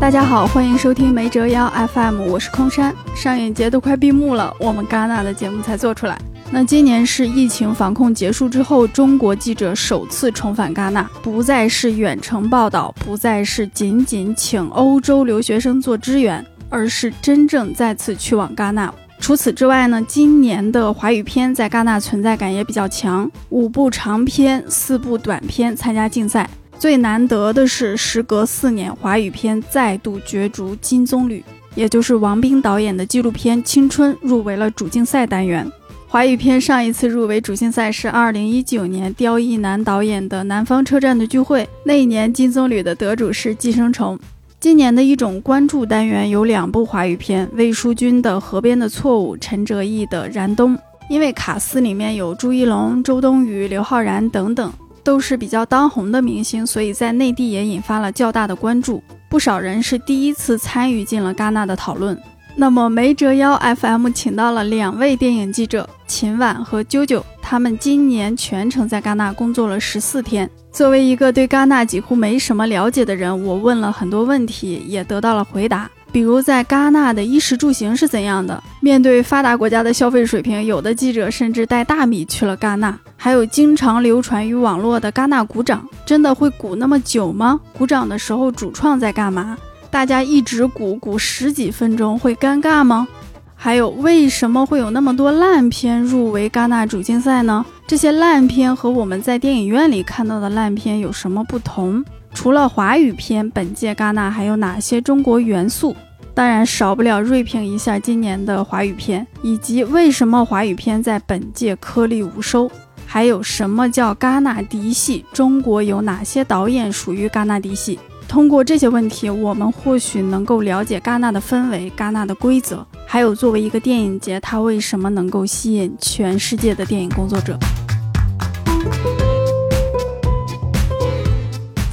大家好，欢迎收听没折腰 FM，我是空山。上影节都快闭幕了，我们戛纳的节目才做出来。那今年是疫情防控结束之后，中国记者首次重返戛纳，不再是远程报道，不再是仅仅请欧洲留学生做支援，而是真正再次去往戛纳。除此之外呢，今年的华语片在戛纳存在感也比较强，五部长片、四部短片参加竞赛。最难得的是，时隔四年，华语片再度角逐金棕榈，也就是王斌导演的纪录片《青春》入围了主竞赛单元。华语片上一次入围主竞赛是二零一九年刁亦男导演的《南方车站的聚会》，那一年金棕榈的得主是《寄生虫》。今年的一种关注单元有两部华语片：魏淑君的《河边的错误》，陈哲艺的《燃冬》。因为卡司里面有朱一龙、周冬雨、刘昊然等等。都是比较当红的明星，所以在内地也引发了较大的关注。不少人是第一次参与进了戛纳的讨论。那么没折腰 FM 请到了两位电影记者秦晚和啾啾，他们今年全程在戛纳工作了十四天。作为一个对戛纳几乎没什么了解的人，我问了很多问题，也得到了回答。比如在戛纳的衣食住行是怎样的？面对发达国家的消费水平，有的记者甚至带大米去了戛纳。还有经常流传于网络的戛纳鼓掌，真的会鼓那么久吗？鼓掌的时候主创在干嘛？大家一直鼓鼓十几分钟，会尴尬吗？还有为什么会有那么多烂片入围戛纳主竞赛呢？这些烂片和我们在电影院里看到的烂片有什么不同？除了华语片，本届戛纳还有哪些中国元素？当然少不了锐评一下今年的华语片，以及为什么华语片在本届颗粒无收？还有什么叫戛纳嫡系？中国有哪些导演属于戛纳嫡系？通过这些问题，我们或许能够了解戛纳的氛围、戛纳的规则，还有作为一个电影节，它为什么能够吸引全世界的电影工作者。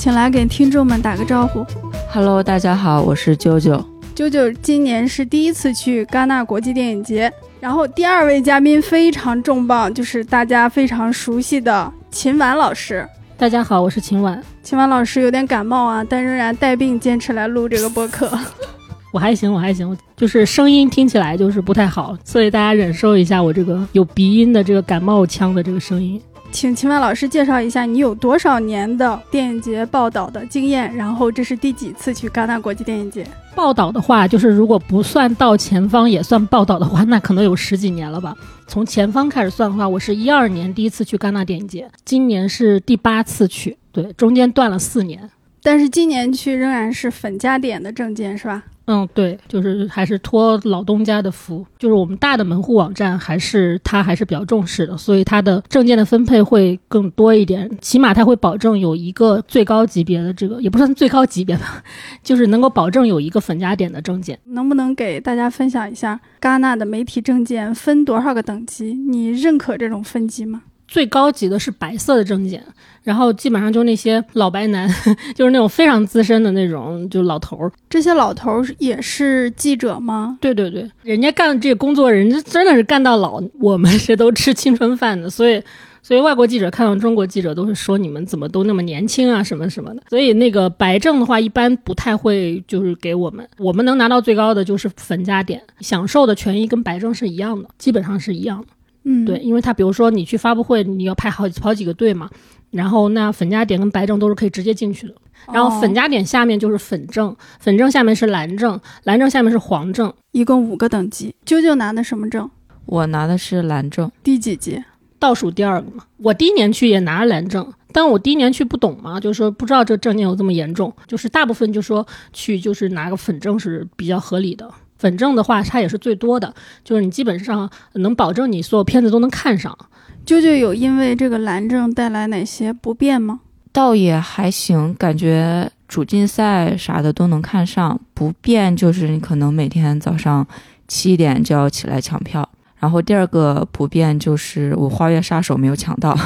请来给听众们打个招呼。Hello，大家好，我是啾啾。啾啾今年是第一次去戛纳国际电影节，然后第二位嘉宾非常重磅，就是大家非常熟悉的秦婉老师。大家好，我是秦婉。秦婉老师有点感冒啊，但仍然带病坚持来录这个播客。我还行，我还行，就是声音听起来就是不太好，所以大家忍受一下我这个有鼻音的这个感冒腔的这个声音。请秦晚老师介绍一下，你有多少年的电影节报道的经验？然后这是第几次去戛纳国际电影节报道的话，就是如果不算到前方也算报道的话，那可能有十几年了吧。从前方开始算的话，我是一二年第一次去戛纳电影节，今年是第八次去，对，中间断了四年。但是今年去仍然是粉加点的证件是吧？嗯，对，就是还是托老东家的福，就是我们大的门户网站还是他还是比较重视的，所以他的证件的分配会更多一点，起码他会保证有一个最高级别的这个，也不算最高级别吧，就是能够保证有一个粉加点的证件。能不能给大家分享一下戛纳的媒体证件分多少个等级？你认可这种分级吗？最高级的是白色的证件，然后基本上就那些老白男，就是那种非常资深的那种，就老头儿。这些老头儿也是记者吗？对对对，人家干这工作，人家真的是干到老。我们是都吃青春饭的，所以，所以外国记者看到中国记者都是说你们怎么都那么年轻啊，什么什么的。所以那个白证的话，一般不太会就是给我们，我们能拿到最高的就是粉加点，享受的权益跟白证是一样的，基本上是一样的。嗯，对，因为他比如说你去发布会，你要排好好几个队嘛，然后那粉加点跟白证都是可以直接进去的。然后粉加点下面就是粉证，粉证下面是蓝证，蓝证下面是黄证，一共五个等级。啾啾拿的什么证？我拿的是蓝证，第几级？倒数第二个嘛。我第一年去也拿了蓝证，但我第一年去不懂嘛，就是说不知道这证件有这么严重，就是大部分就说去就是拿个粉证是比较合理的。粉正的话，它也是最多的，就是你基本上能保证你所有片子都能看上。啾啾有因为这个蓝证带来哪些不便吗？倒也还行，感觉主竞赛啥的都能看上。不便就是你可能每天早上七点就要起来抢票。然后第二个不便就是我《花月杀手》没有抢到。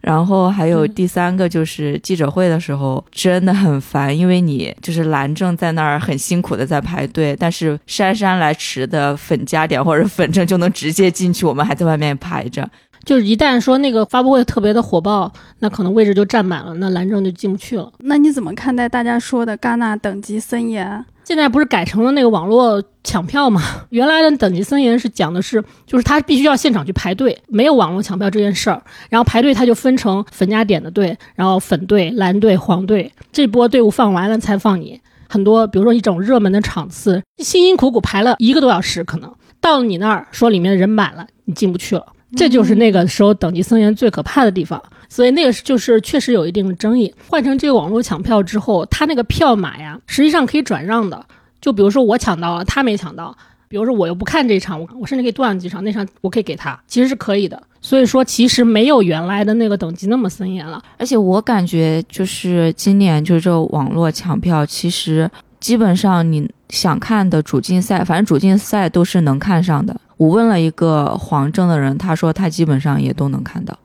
然后还有第三个就是记者会的时候真的很烦，因为你就是蓝正在那儿很辛苦的在排队，但是姗姗来迟的粉加点或者粉正就能直接进去，我们还在外面排着。就是一旦说那个发布会特别的火爆，那可能位置就占满了，那蓝证就进不去了。那你怎么看待大家说的戛纳等级森严？现在不是改成了那个网络抢票吗？原来的等级森严是讲的是，就是他必须要现场去排队，没有网络抢票这件事儿。然后排队他就分成粉加点的队，然后粉队、蓝队、黄队，这波队伍放完了才放你。很多比如说一种热门的场次，辛辛苦苦排了一个多小时，可能到了你那儿说里面的人满了，你进不去了。这就是那个时候等级森严最可怕的地方。所以那个就是确实有一定的争议。换成这个网络抢票之后，他那个票码呀，实际上可以转让的。就比如说我抢到了，他没抢到。比如说我又不看这场，我我甚至可以多抢几场，那场我可以给他，其实是可以的。所以说，其实没有原来的那个等级那么森严了。而且我感觉就是今年就是这网络抢票，其实基本上你想看的主竞赛，反正主竞赛都是能看上的。我问了一个黄证的人，他说他基本上也都能看到。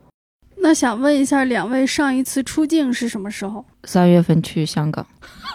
那想问一下，两位上一次出境是什么时候？三月份去香港，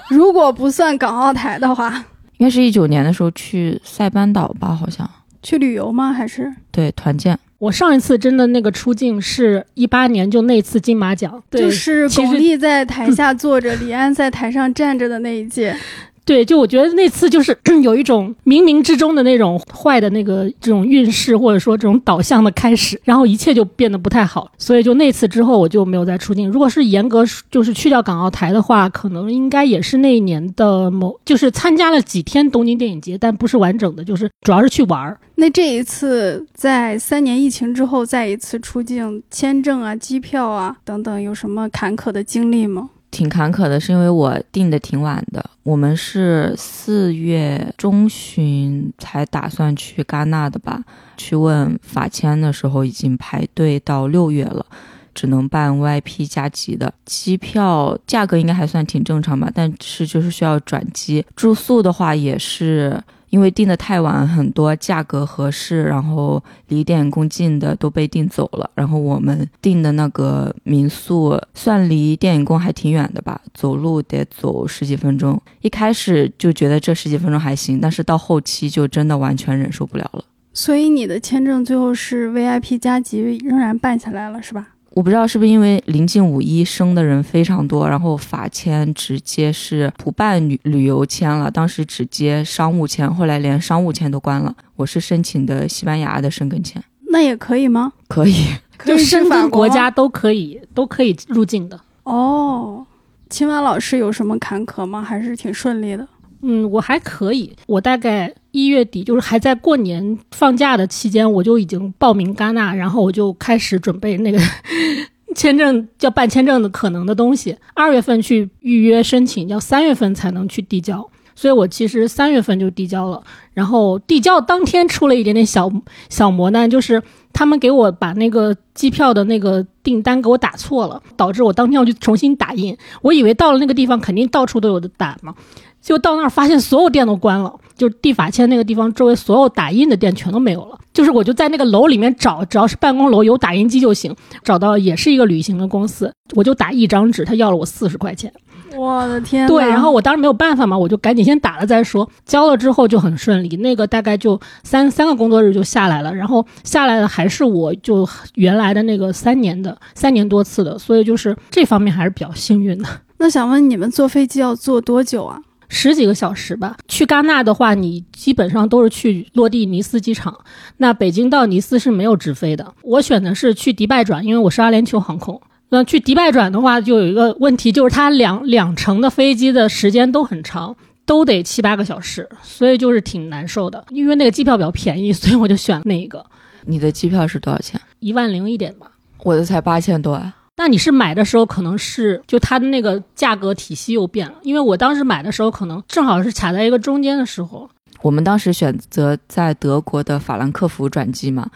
如果不算港澳台的话，应该是一九年的时候去塞班岛吧？好像去旅游吗？还是对团建？我上一次真的那个出境是一八年，就那次金马奖，就是巩俐在台下坐着，李安在台上站着的那一届。对，就我觉得那次就是 有一种冥冥之中的那种坏的那个这种运势，或者说这种导向的开始，然后一切就变得不太好。所以就那次之后，我就没有再出境。如果是严格就是去掉港澳台的话，可能应该也是那一年的某，就是参加了几天东京电影节，但不是完整的，就是主要是去玩儿。那这一次在三年疫情之后再一次出境，签证啊、机票啊等等，有什么坎坷的经历吗？挺坎坷的，是因为我订的挺晚的。我们是四月中旬才打算去戛纳的吧？去问法签的时候，已经排队到六月了，只能办 VIP 加急的。机票价格应该还算挺正常吧，但是就是需要转机。住宿的话也是。因为订的太晚，很多价格合适，然后离电影宫近的都被订走了。然后我们订的那个民宿算离电影宫还挺远的吧，走路得走十几分钟。一开始就觉得这十几分钟还行，但是到后期就真的完全忍受不了了。所以你的签证最后是 VIP 加急仍然办下来了，是吧？我不知道是不是因为临近五一生的人非常多，然后法签直接是不办旅旅游签了，当时只接商务签，后来连商务签都关了。我是申请的西班牙的申根签，那也可以吗？可以，就申根国家都可以，都可以入境的。哦，秦晚老师有什么坎坷吗？还是挺顺利的？嗯，我还可以。我大概一月底，就是还在过年放假的期间，我就已经报名戛纳，然后我就开始准备那个 签证，要办签证的可能的东西。二月份去预约申请，要三月份才能去递交。所以我其实三月份就递交了，然后递交当天出了一点点小小磨难，就是他们给我把那个机票的那个订单给我打错了，导致我当天要去重新打印。我以为到了那个地方肯定到处都有的打嘛。就到那儿发现所有店都关了，就地法签那个地方周围所有打印的店全都没有了。就是我就在那个楼里面找，只要是办公楼有打印机就行。找到也是一个旅行的公司，我就打一张纸，他要了我四十块钱。我的天！对，然后我当时没有办法嘛，我就赶紧先打了再说。交了之后就很顺利，那个大概就三三个工作日就下来了。然后下来的还是我就原来的那个三年的三年多次的，所以就是这方面还是比较幸运的。那想问你们坐飞机要坐多久啊？十几个小时吧。去戛纳的话，你基本上都是去落地尼斯机场。那北京到尼斯是没有直飞的。我选的是去迪拜转，因为我是阿联酋航空。那去迪拜转的话，就有一个问题，就是它两两程的飞机的时间都很长，都得七八个小时，所以就是挺难受的。因为那个机票比较便宜，所以我就选那一个。你的机票是多少钱？一万零一点吧。我的才八千多啊。那你是买的时候可能是就它的那个价格体系又变了，因为我当时买的时候可能正好是卡在一个中间的时候。我们当时选择在德国的法兰克福转机嘛，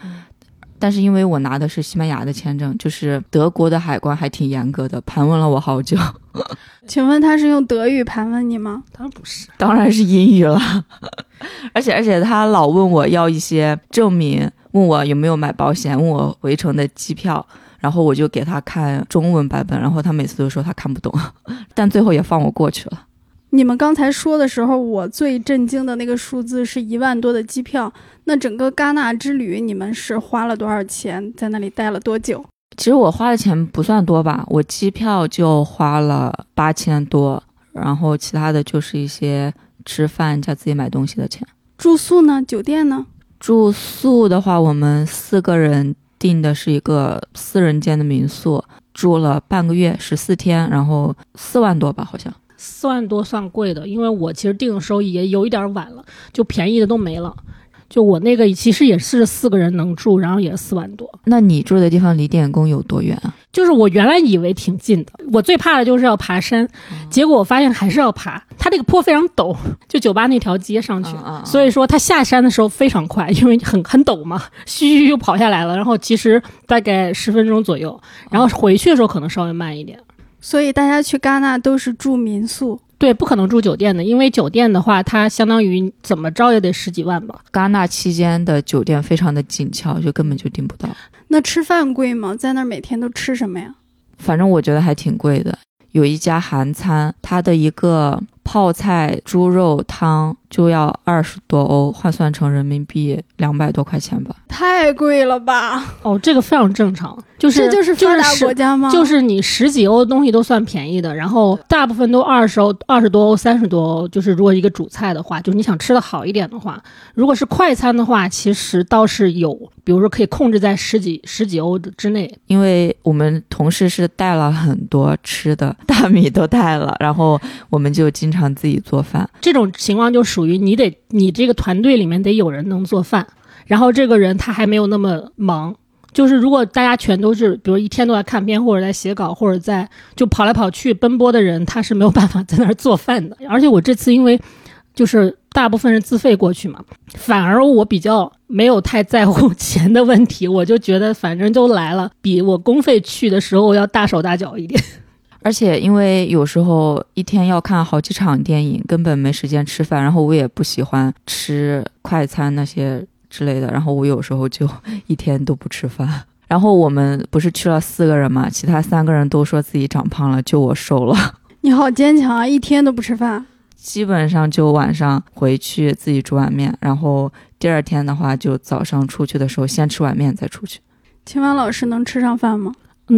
但是因为我拿的是西班牙的签证，就是德国的海关还挺严格的，盘问了我好久。请问他是用德语盘问你吗？当然不是，当然是英语了。而且而且他老问我要一些证明，问我有没有买保险，问我回程的机票。然后我就给他看中文版本，然后他每次都说他看不懂，但最后也放我过去了。你们刚才说的时候，我最震惊的那个数字是一万多的机票。那整个戛纳之旅，你们是花了多少钱？在那里待了多久？其实我花的钱不算多吧，我机票就花了八千多，然后其他的就是一些吃饭加自己买东西的钱。住宿呢？酒店呢？住宿的话，我们四个人订的是一个四人间的民宿，住了半个月，十四天，然后四万多吧，好像。四万多算贵的，因为我其实订的时候也有一点晚了，就便宜的都没了。就我那个其实也是四个人能住，然后也是四万多。那你住的地方离电工有多远啊？就是我原来以为挺近的，我最怕的就是要爬山，结果我发现还是要爬。它这个坡非常陡，就酒吧那条街上去，所以说它下山的时候非常快，因为很很陡嘛，嘘嘘又跑下来了。然后其实大概十分钟左右，然后回去的时候可能稍微慢一点。所以大家去戛纳都是住民宿。对，不可能住酒店的，因为酒店的话，它相当于怎么着也得十几万吧。戛纳期间的酒店非常的紧俏，就根本就订不到。那吃饭贵吗？在那儿每天都吃什么呀？反正我觉得还挺贵的。有一家韩餐，它的一个泡菜猪肉汤。就要二十多欧，换算成人民币两百多块钱吧，太贵了吧？哦，这个非常正常，就是这就是发达国家吗？就是你十几欧的东西都算便宜的，然后大部分都二十欧、二十多欧、三十多欧。就是如果一个主菜的话，就是你想吃的好一点的话，如果是快餐的话，其实倒是有，比如说可以控制在十几十几欧的之内。因为我们同事是带了很多吃的，大米都带了，然后我们就经常自己做饭。这种情况就属。于你得，你这个团队里面得有人能做饭，然后这个人他还没有那么忙。就是如果大家全都是，比如一天都在看片或者在写稿或者在就跑来跑去奔波的人，他是没有办法在那儿做饭的。而且我这次因为就是大部分是自费过去嘛，反而我比较没有太在乎钱的问题，我就觉得反正都来了，比我公费去的时候要大手大脚一点。而且因为有时候一天要看好几场电影，根本没时间吃饭。然后我也不喜欢吃快餐那些之类的。然后我有时候就 一天都不吃饭。然后我们不是去了四个人嘛，其他三个人都说自己长胖了，就我瘦了。你好坚强啊，一天都不吃饭。基本上就晚上回去自己煮碗面，然后第二天的话就早上出去的时候先吃碗面再出去。秦晚老师能吃上饭吗？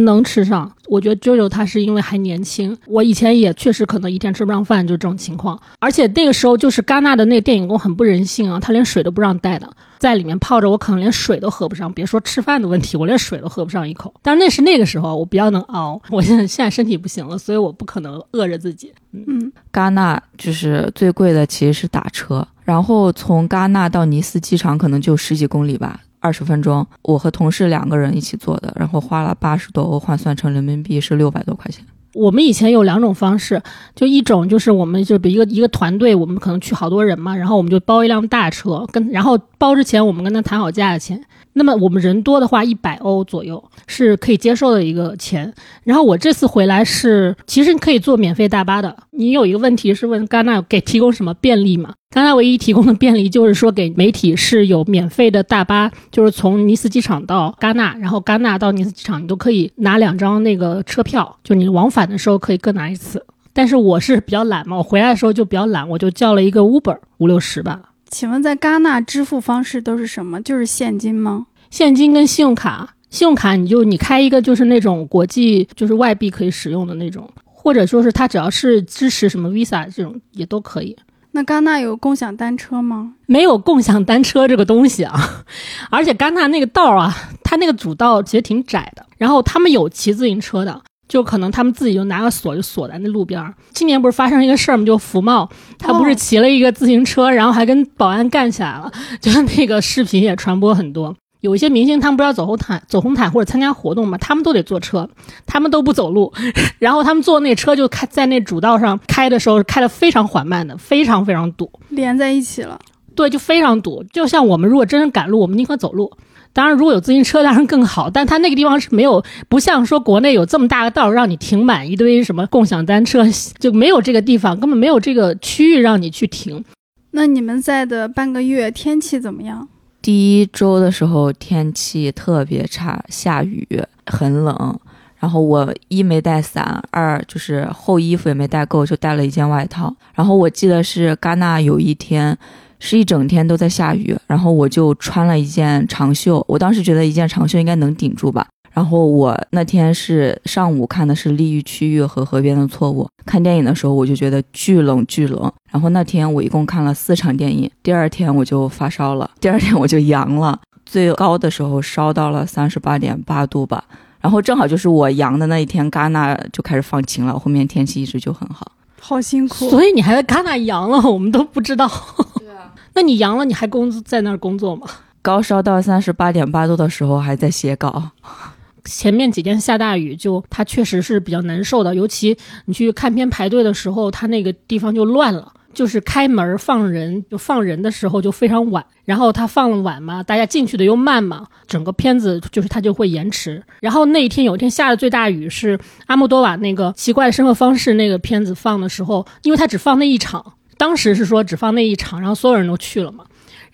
能吃上，我觉得舅舅他是因为还年轻。我以前也确实可能一天吃不上饭，就这种情况。而且那个时候就是戛纳的那个电影宫很不人性啊，他连水都不让带的，在里面泡着，我可能连水都喝不上，别说吃饭的问题，我连水都喝不上一口。但是那是那个时候，我比较能熬。我现在现在身体不行了，所以我不可能饿着自己。嗯，戛纳就是最贵的，其实是打车，然后从戛纳到尼斯机场可能就十几公里吧。二十分钟，我和同事两个人一起做的，然后花了八十多欧，换算成人民币是六百多块钱。我们以前有两种方式，就一种就是我们就比一个一个团队，我们可能去好多人嘛，然后我们就包一辆大车，跟然后包之前我们跟他谈好价钱。那么我们人多的话，一百欧左右是可以接受的一个钱。然后我这次回来是，其实你可以坐免费大巴的。你有一个问题是问戛纳给提供什么便利吗？戛纳唯一提供的便利就是说给媒体是有免费的大巴，就是从尼斯机场到戛纳，然后戛纳到尼斯机场你都可以拿两张那个车票，就你往返的时候可以各拿一次。但是我是比较懒嘛，我回来的时候就比较懒，我就叫了一个 Uber 五六十吧。请问在戛纳支付方式都是什么？就是现金吗？现金跟信用卡，信用卡你就你开一个就是那种国际就是外币可以使用的那种，或者说是它只要是支持什么 Visa 这种也都可以。那戛纳有共享单车吗？没有共享单车这个东西啊，而且戛纳那个道啊，它那个主道其实挺窄的，然后他们有骑自行车的。就可能他们自己就拿个锁就锁在那路边儿。今年不是发生一个事儿吗？就福茂，他不是骑了一个自行车，然后还跟保安干起来了，就是那个视频也传播很多。有一些明星他们不是要走红毯、走红毯或者参加活动嘛，他们都得坐车，他们都不走路，然后他们坐那车就开在那主道上开的时候开的非常缓慢的，非常非常堵，连在一起了。对，就非常堵。就像我们如果真是赶路，我们宁可走路。当然，如果有自行车，当然更好。但它那个地方是没有，不像说国内有这么大个道让你停满一堆什么共享单车，就没有这个地方，根本没有这个区域让你去停。那你们在的半个月天气怎么样？第一周的时候天气特别差，下雨，很冷。然后我一没带伞，二就是厚衣服也没带够，就带了一件外套。然后我记得是戛纳有一天是一整天都在下雨，然后我就穿了一件长袖，我当时觉得一件长袖应该能顶住吧。然后我那天是上午看的是《利益区域和河边的错误》，看电影的时候我就觉得巨冷巨冷。然后那天我一共看了四场电影，第二天我就发烧了，第二天我就阳了，最高的时候烧到了三十八点八度吧。然后正好就是我阳的那一天，戛纳就开始放晴了，后面天气一直就很好。好辛苦。所以你还在戛纳阳了，我们都不知道。对啊，那你阳了，你还工在那儿工作吗？高烧到三十八点八度的时候还在写稿。前面几天下大雨，就它确实是比较难受的。尤其你去看片排队的时候，它那个地方就乱了。就是开门放人，就放人的时候就非常晚，然后他放了晚嘛，大家进去的又慢嘛，整个片子就是他就会延迟。然后那一天有一天下的最大雨是阿莫多瓦那个奇怪的生活方式那个片子放的时候，因为他只放那一场，当时是说只放那一场，然后所有人都去了嘛。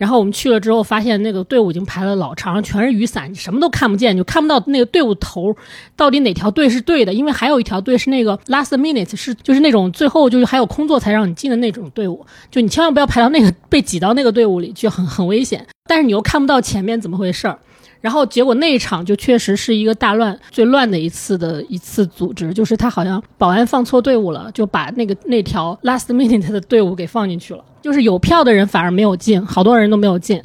然后我们去了之后，发现那个队伍已经排了老长，全是雨伞，你什么都看不见，就看不到那个队伍头到底哪条队是对的。因为还有一条队是那个 last minute，是就是那种最后就是还有空座才让你进的那种队伍，就你千万不要排到那个被挤到那个队伍里，去很很危险。但是你又看不到前面怎么回事儿。然后结果那一场就确实是一个大乱，最乱的一次的一次组织，就是他好像保安放错队伍了，就把那个那条 last minute 的队伍给放进去了，就是有票的人反而没有进，好多人都没有进。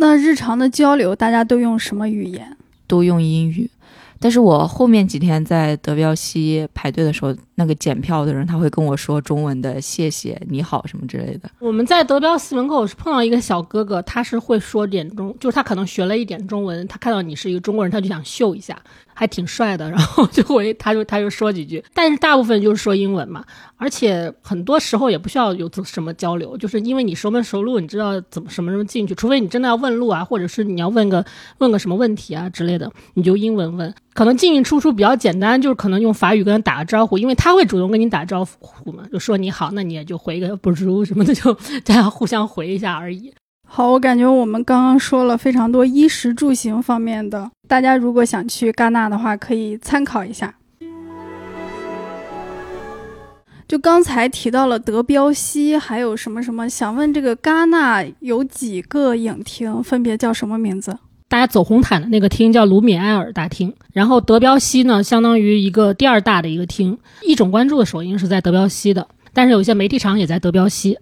那日常的交流，大家都用什么语言？都用英语。但是我后面几天在德彪西排队的时候，那个检票的人他会跟我说中文的谢谢、你好什么之类的。我们在德彪西门口是碰到一个小哥哥，他是会说点中，就是他可能学了一点中文，他看到你是一个中国人，他就想秀一下。还挺帅的，然后就会，他就他就说几句，但是大部分就是说英文嘛，而且很多时候也不需要有什么交流，就是因为你熟门熟路，你知道怎么什么什么进去，除非你真的要问路啊，或者是你要问个问个什么问题啊之类的，你就英文问，可能进进出出比较简单，就是可能用法语跟他打个招呼，因为他会主动跟你打招呼嘛，就说你好，那你也就回个不如什么的，就大家互相回一下而已。好，我感觉我们刚刚说了非常多衣食住行方面的，大家如果想去戛纳的话，可以参考一下。就刚才提到了德彪西，还有什么什么？想问这个戛纳有几个影厅，分别叫什么名字？大家走红毯的那个厅叫卢米埃尔大厅，然后德彪西呢，相当于一个第二大的一个厅。一种关注的首映是在德彪西的，但是有些媒体场也在德彪西。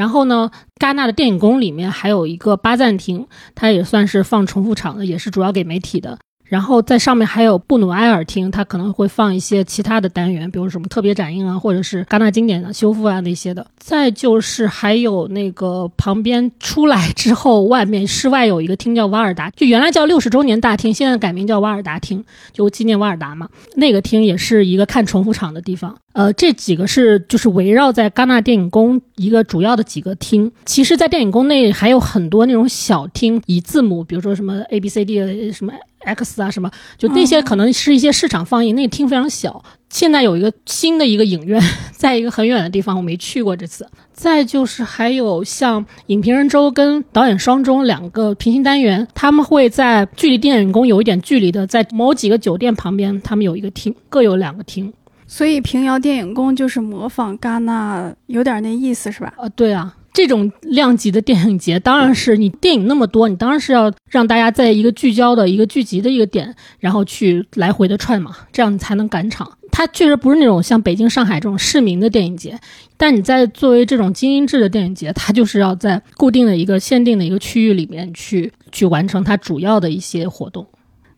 然后呢，戛纳的电影宫里面还有一个巴赞厅，它也算是放重复场的，也是主要给媒体的。然后在上面还有布努埃尔厅，它可能会放一些其他的单元，比如什么特别展映啊，或者是戛纳经典的修复啊那些的。再就是还有那个旁边出来之后，外面室外有一个厅叫瓦尔达，就原来叫六十周年大厅，现在改名叫瓦尔达厅，就纪念瓦尔达嘛。那个厅也是一个看重复场的地方。呃，这几个是就是围绕在戛纳电影宫一个主要的几个厅。其实，在电影宫内还有很多那种小厅，以字母，比如说什么 A B C D 什么。X 啊，什么就那些可能是一些市场放映，那个厅非常小。现在有一个新的一个影院，在一个很远的地方，我没去过这次。再就是还有像影评人周跟导演双周两个平行单元，他们会在距离电影宫有一点距离的，在某几个酒店旁边，他们有一个厅，各有两个厅。所以平遥电影宫就是模仿戛纳，有点那意思是吧？啊，对啊。这种量级的电影节，当然是你电影那么多，你当然是要让大家在一个聚焦的一个聚集的一个点，然后去来回的串嘛，这样你才能赶场。它确实不是那种像北京、上海这种市民的电影节，但你在作为这种精英制的电影节，它就是要在固定的一个限定的一个区域里面去去完成它主要的一些活动。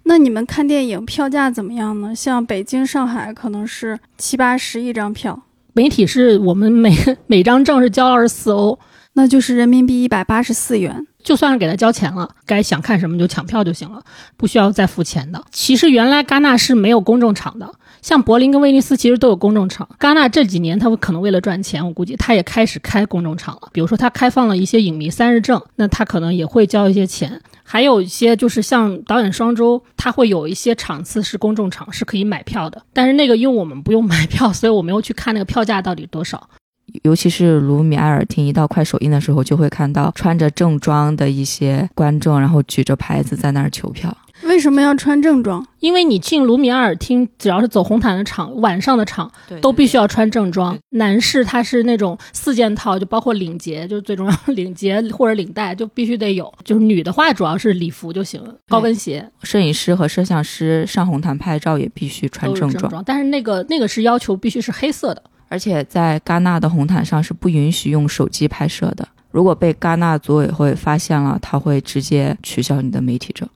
那你们看电影票价怎么样呢？像北京、上海可能是七八十一张票。媒体是我们每 每张证是交二十四欧，那就是人民币一百八十四元。就算是给他交钱了，该想看什么就抢票就行了，不需要再付钱的。其实原来戛纳是没有公众场的，像柏林跟威尼斯其实都有公众场。戛纳这几年他可能为了赚钱，我估计他也开始开公众场了。比如说他开放了一些影迷三日证，那他可能也会交一些钱。还有一些就是像导演双周，他会有一些场次是公众场，是可以买票的。但是那个因为我们不用买票，所以我没有去看那个票价到底多少。尤其是卢米埃尔厅一到快首映的时候，就会看到穿着正装的一些观众，然后举着牌子在那儿求票。为什么要穿正装？因为你进卢米埃尔厅，只要是走红毯的场，晚上的场对都必须要穿正装。男士他是那种四件套，就包括领结，就是最重要领结或者领带就必须得有。就是女的话，主要是礼服就行了，高跟鞋摄影师和摄像师上红毯拍照也必须穿正装，正装。但是那个那个是要求必须是黑色的。而且在戛纳的红毯上是不允许用手机拍摄的。如果被戛纳组委会发现了，他会直接取消你的媒体证。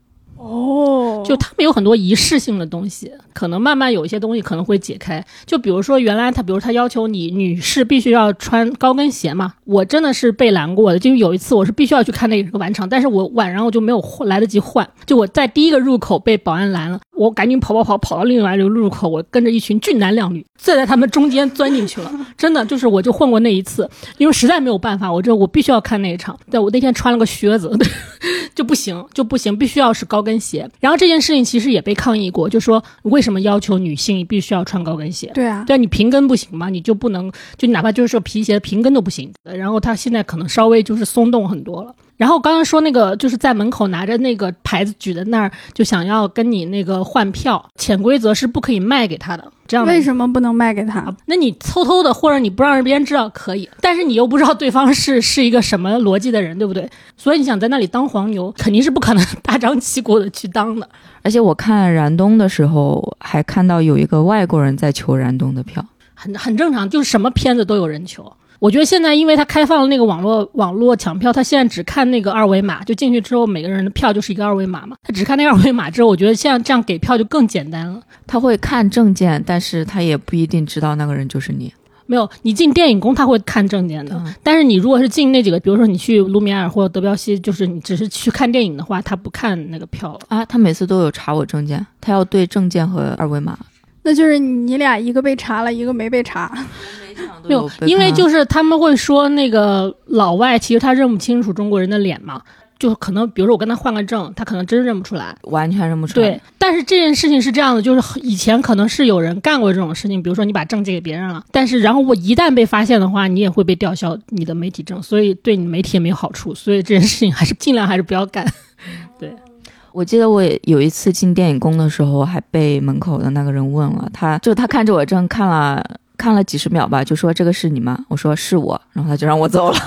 就他们有很多仪式性的东西，可能慢慢有一些东西可能会解开。就比如说，原来他，比如他要求你女士必须要穿高跟鞋嘛，我真的是被拦过的。就有一次，我是必须要去看那个晚场，但是我晚上我就没有来得及换，就我在第一个入口被保安拦了，我赶紧跑跑跑跑到另外一个入口，我跟着一群俊男靓女，再在他们中间钻进去了。真的就是我就混过那一次，因为实在没有办法，我这我必须要看那一场。但我那天穿了个靴子，就不行就不行，必须要是高跟鞋。然后这件事情其实也被抗议过，就说为什么要求女性必须要穿高跟鞋？对啊，对啊，你平跟不行吗？你就不能就哪怕就是说皮鞋平跟都不行。然后他现在可能稍微就是松动很多了。然后刚刚说那个就是在门口拿着那个牌子举在那儿，就想要跟你那个换票，潜规则是不可以卖给他的。这样为什么不能卖给他啊？那你偷偷的，或者你不让别人知道可以，但是你又不知道对方是是一个什么逻辑的人，对不对？所以你想在那里当黄牛，肯定是不可能 大张旗鼓的去当的。而且我看燃冬的时候，还看到有一个外国人在求燃冬的票，很很正常，就是什么片子都有人求。我觉得现在因为它开放了那个网络网络抢票，他现在只看那个二维码，就进去之后每个人的票就是一个二维码嘛，他只看那个二维码之后，我觉得现在这样给票就更简单了。他会看证件，但是他也不一定知道那个人就是你。没有，你进电影宫他会看证件的，嗯但是你如果是进那几个，比如说你去卢米埃尔或者德彪西，就是你只是去看电影的话，他不看那个票了。啊，他每次都有查我证件，他要对证件和二维码。那就是你俩一个被查了，一个没被查。没有，因为就是他们会说那个老外其实他认不清楚中国人的脸嘛，就可能比如说我跟他换个证，他可能真认不出来。完全认不出来。对，但是这件事情是这样的，就是以前可能是有人干过这种事情，比如说你把证借给别人了，但是然后我一旦被发现的话，你也会被吊销你的媒体证，所以对你媒体也没有好处，所以这件事情还是尽量还是不要干。对我记得我有一次进电影宫的时候，还被门口的那个人问了，他就他看着我证看了看了几十秒吧，就说这个是你吗？我说是我，然后他就让我走了。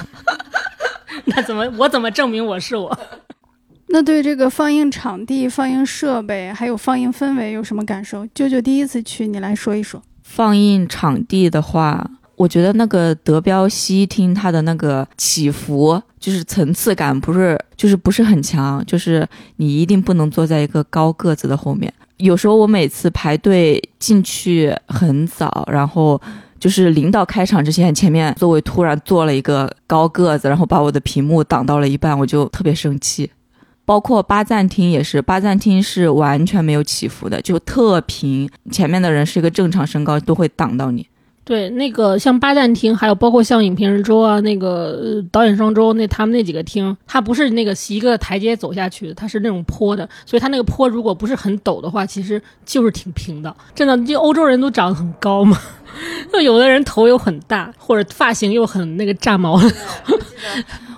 那怎么我怎么证明我是我？那对这个放映场地、放映设备还有放映氛围有什么感受？舅舅第一次去，你来说一说。放映场地的话，我觉得那个德彪西厅它的那个起伏，就是层次感不是就是不是很强，就是你一定不能坐在一个高个子的后面。有时候我每次排队进去很早，然后就是临到开场之前，前面座位突然坐了一个高个子，然后把我的屏幕挡到了一半，我就特别生气。包括巴赞厅也是，巴赞厅是完全没有起伏的，就特平，前面的人是一个正常身高，都会挡到你。对，那个像八旦厅，还有包括像影评人周啊，那个、导演双周那他们那几个厅，它不是那个一个台阶走下去的，它是那种坡的，所以它那个坡如果不是很陡的话，其实就是挺平的。真的，就欧洲人都长得很高嘛，那 有的人头又很大，或者发型又很那个炸毛。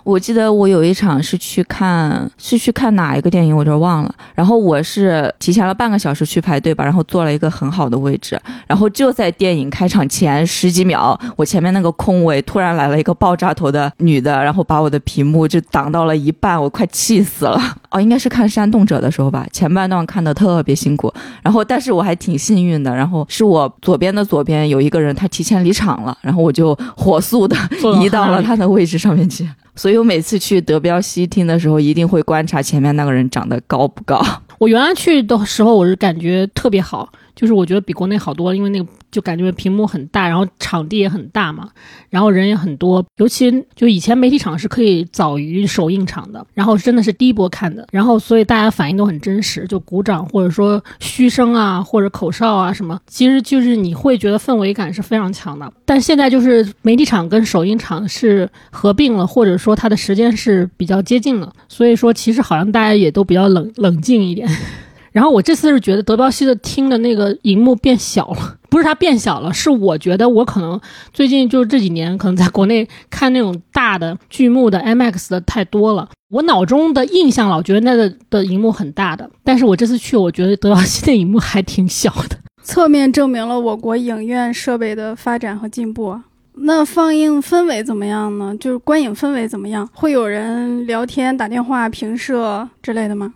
我记得我有一场是去看，是去看哪一个电影，我这忘了。然后我是提前了半个小时去排队吧，然后坐了一个很好的位置。然后就在电影开场前十几秒，我前面那个空位突然来了一个爆炸头的女的，然后把我的屏幕就挡到了一半，我快气死了。哦，应该是看《煽动者》的时候吧，前半段看的特别辛苦。然后但是我还挺幸运的，然后是我左边的左边有一个人他提前离场了，然后我就火速的移到了他的位置上面去。所以我每次去德彪西厅的时候，一定会观察前面那个人长得高不高。我原来去的时候，我是感觉特别好，就是我觉得比国内好多了，因为那个就感觉屏幕很大，然后场地也很大嘛，然后人也很多。尤其就以前媒体场是可以早于首映场的，然后真的是第一波看的，然后所以大家反应都很真实，就鼓掌或者说嘘声啊，或者口哨啊什么，其实就是你会觉得氛围感是非常强的。但现在就是媒体场跟首映场是合并了，或者说它的时间是比较接近了，所以说其实好像大家也都比较冷冷静一点。然后我这次是觉得德彪西的厅的那个荧幕变小了，不是它变小了，是我觉得我可能最近就是这几年可能在国内看那种大的剧目的 IMAX 的太多了，我脑中的印象老觉得那个的荧幕很大的，但是我这次去，我觉得德彪西的荧幕还挺小的。侧面证明了我国影院设备的发展和进步。那放映氛围怎么样呢？就是观影氛围怎么样？会有人聊天、打电话、评射之类的吗？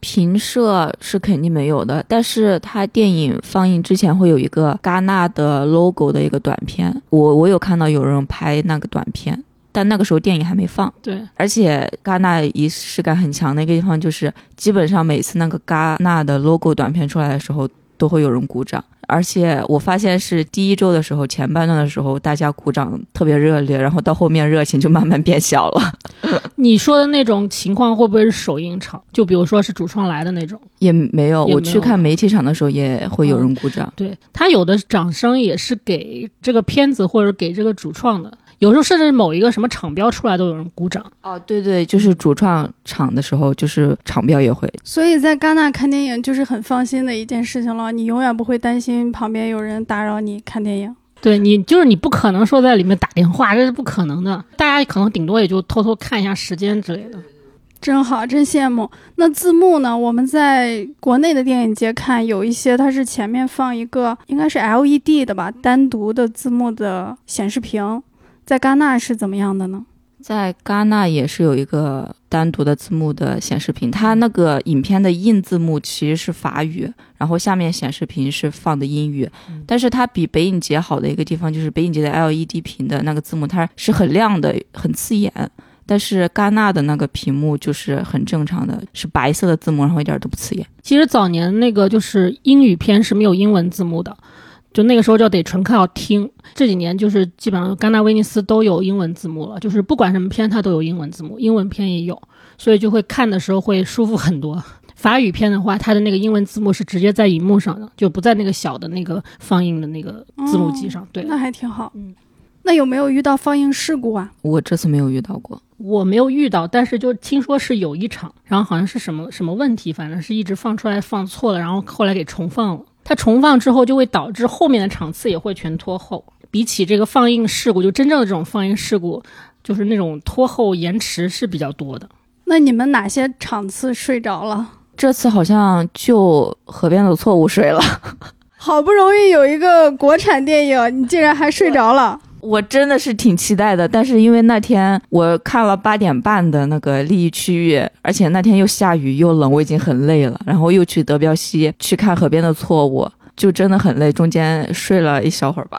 评射是肯定没有的，但是它电影放映之前会有一个戛纳的 logo 的一个短片，我我有看到有人拍那个短片，但那个时候电影还没放。对，而且戛纳仪式感很强的一个地方就是，基本上每次那个戛纳的 logo 短片出来的时候，都会有人鼓掌。而且我发现是第一周的时候，前半段的时候大家鼓掌特别热烈，然后到后面热情就慢慢变小了。你说的那种情况会不会是首映场？就比如说是主创来的那种？也没有，没有我去看媒体场的时候也会有人鼓掌。对他有的掌声也是给这个片子或者给这个主创的，有时候甚至某一个什么厂标出来都有人鼓掌。哦，对对，就是主创场的时候，就是厂标也会。所以在戛纳看电影就是很放心的一件事情了，你永远不会担心旁边有人打扰你看电影。对你就是你不可能说在里面打电话，这是不可能的。大家可能顶多也就偷偷看一下时间之类的。真好，真羡慕。那字幕呢？我们在国内的电影节看，有一些它是前面放一个应该是 LED 的吧，单独的字幕的显示屏。在戛纳是怎么样的呢？在戛纳也是有一个单独的字幕的显示屏，它那个影片的硬字幕其实是法语，然后下面显示屏是放的英语。但是它比北影节好的一个地方就是北影节的 LED 屏的那个字幕它是很亮的，很刺眼。但是戛纳的那个屏幕就是很正常的，是白色的字幕，然后一点都不刺眼。其实早年那个就是英语片是没有英文字幕的，就那个时候就得纯靠听。这几年就是基本上戛纳、威尼斯都有英文字幕了，就是不管什么片它都有英文字幕，英文片也有，所以就会看的时候会舒服很多。法语片的话，它的那个英文字幕是直接在荧幕上的，就不在那个小的那个放映的那个字幕机上。对，那还挺好。嗯，那有没有遇到放映事故啊？我这次没有遇到过。我没有遇到，但是就听说是有一场，然后好像是什么什么问题，反正是一直放出来放错了，然后后来给重放了。它重放之后就会导致后面的场次也会全拖后。比起这个放映事故，就真正的这种放映事故，就是那种拖后延迟是比较多的。那你们哪些场次睡着了？这次好像就河边的错误睡了。好不容易有一个国产电影，你竟然还睡着了。我真的是挺期待的，但是因为那天我看了八点半的那个利益区域，而且那天又下雨又冷，我已经很累了，然后又去德彪西去看河边的错误，就真的很累，中间睡了一小会儿吧。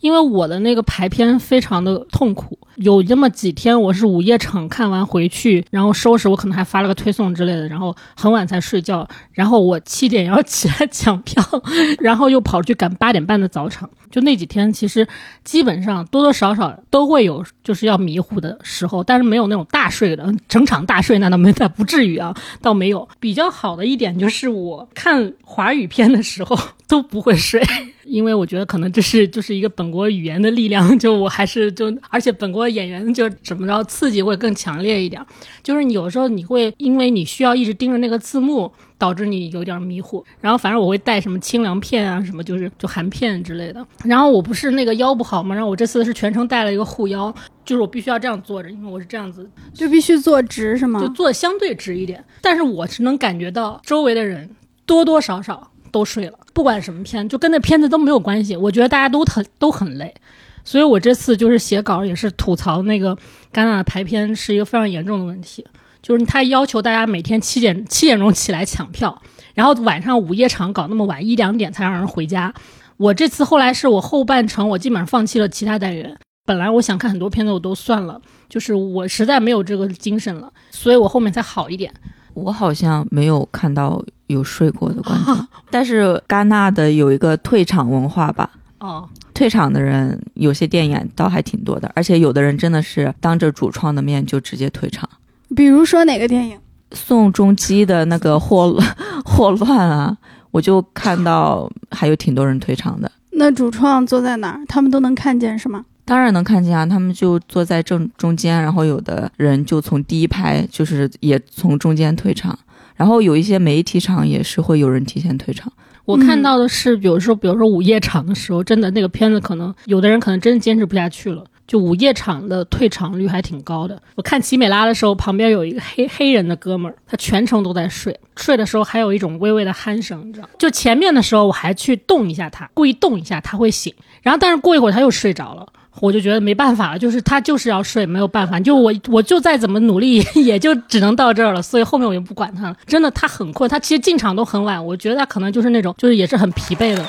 因为我的那个排片非常的痛苦，有这么几天我是午夜场看完回去，然后收拾，我可能还发了个推送之类的，然后很晚才睡觉，然后我七点要起来抢票，然后又跑去赶八点半的早场，就那几天其实基本上多多少少都会有就是要迷糊的时候，但是没有那种大睡的，整场大睡那倒没，那不至于啊，倒没有。比较好的一点就是我看华语片的时候都不会睡。因为我觉得可能这是 就是一个本国语言的力量，就我还是就，而且本国演员就怎么着刺激会更强烈一点，就是你有时候你会因为你需要一直盯着那个字幕，导致你有点迷糊。然后反正我会带什么清凉片啊，什么就是就含片之类的。然后我不是那个腰不好嘛，然后我这次是全程带了一个护腰，就是我必须要这样坐着，因为我是这样子，就必须坐直是吗？就坐相对直一点。但是我是能感觉到周围的人多多少少。都睡了，不管什么片，就跟那片子都没有关系。我觉得大家都很都很累，所以我这次就是写稿也是吐槽那个戛纳的排片是一个非常严重的问题，就是他要求大家每天七点七点钟起来抢票，然后晚上午夜场搞那么晚一两点才让人回家。我这次后来是我后半程我基本上放弃了其他单元，本来我想看很多片子我都算了，就是我实在没有这个精神了，所以我后面才好一点。我好像没有看到有睡过的观众，但是戛纳的有一个退场文化吧。哦，退场的人有些电影倒还挺多的，而且有的人真的是当着主创的面就直接退场。比如说哪个电影？宋仲基的那个霍乱 霍乱啊，我就看到还有挺多人退场的。那主创坐在哪儿？他们都能看见是吗？当然能看见啊，他们就坐在正中间，然后有的人就从第一排，就是也从中间退场，然后有一些媒体场也是会有人提前退场。我看到的是，比如说，比如说午夜场的时候，真的那个片子可能有的人可能真的坚持不下去了。就午夜场的退场率还挺高的。我看奇美拉的时候，旁边有一个黑黑人的哥们儿，他全程都在睡，睡的时候还有一种微微的鼾声，你知道？就前面的时候我还去动一下他，故意动一下他会醒，然后但是过一会儿他又睡着了。我就觉得没办法了，就是他就是要睡，没有办法。就我我就再怎么努力，也就只能到这儿了。所以后面我就不管他了。真的，他很困，他其实进场都很晚。我觉得他可能就是那种，就是也是很疲惫的。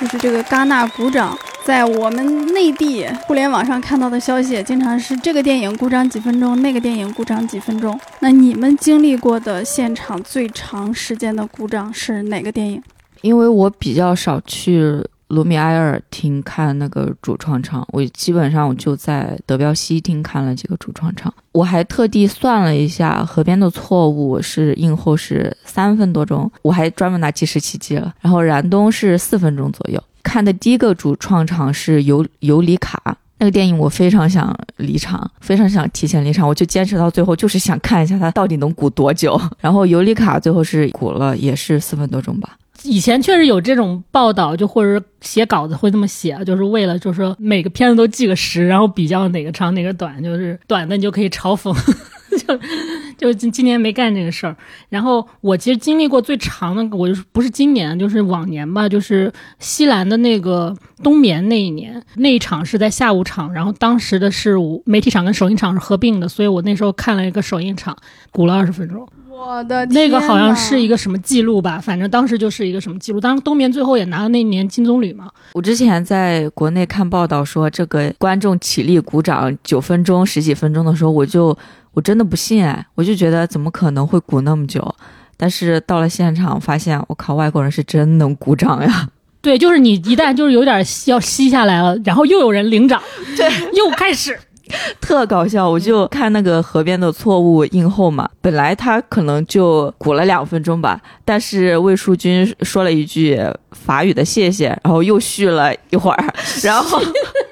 就是这个戛纳鼓掌，在我们内地互联网上看到的消息，经常是这个电影鼓掌几分钟，那个电影鼓掌几分钟。那你们经历过的现场最长时间的鼓掌是哪个电影？因为我比较少去卢米埃尔厅看那个主创场，我基本上我就在德彪西厅看了几个主创场。我还特地算了一下，《河边的错误》是映后是三分多钟，我还专门拿计时器记了。然后燃冬是四分钟左右。看的第一个主创场是尤尤里卡那个电影，我非常想离场，非常想提前离场，我就坚持到最后，就是想看一下它到底能鼓多久。然后尤里卡最后是鼓了，也是四分多钟吧。以前确实有这种报道，就或者是写稿子会这么写，就是为了就是说每个片子都记个时，然后比较哪个长哪个短，就是短的你就可以嘲讽。就就今今年没干这个事儿。然后我其实经历过最长的，我就是不是今年，就是往年吧，就是西兰的那个冬眠那一年，那一场是在下午场，然后当时的是媒体场跟首映场是合并的，所以我那时候看了一个首映场，鼓了二十分钟。我的那个好像是一个什么记录吧，反正当时就是一个什么记录。当时冬眠最后也拿了那年金棕榈嘛。我之前在国内看报道说，这个观众起立鼓掌九分钟、十几分钟的时候，我就我真的不信哎，我就觉得怎么可能会鼓那么久？但是到了现场发现，我靠，外国人是真能鼓掌呀！对，就是你一旦就是有点要吸下来了，然后又有人领掌，对，又开始。特搞笑，我就看那个河边的错误映后嘛，本来他可能就鼓了两分钟吧，但是魏淑君说了一句法语的谢谢，然后又续了一会儿，然后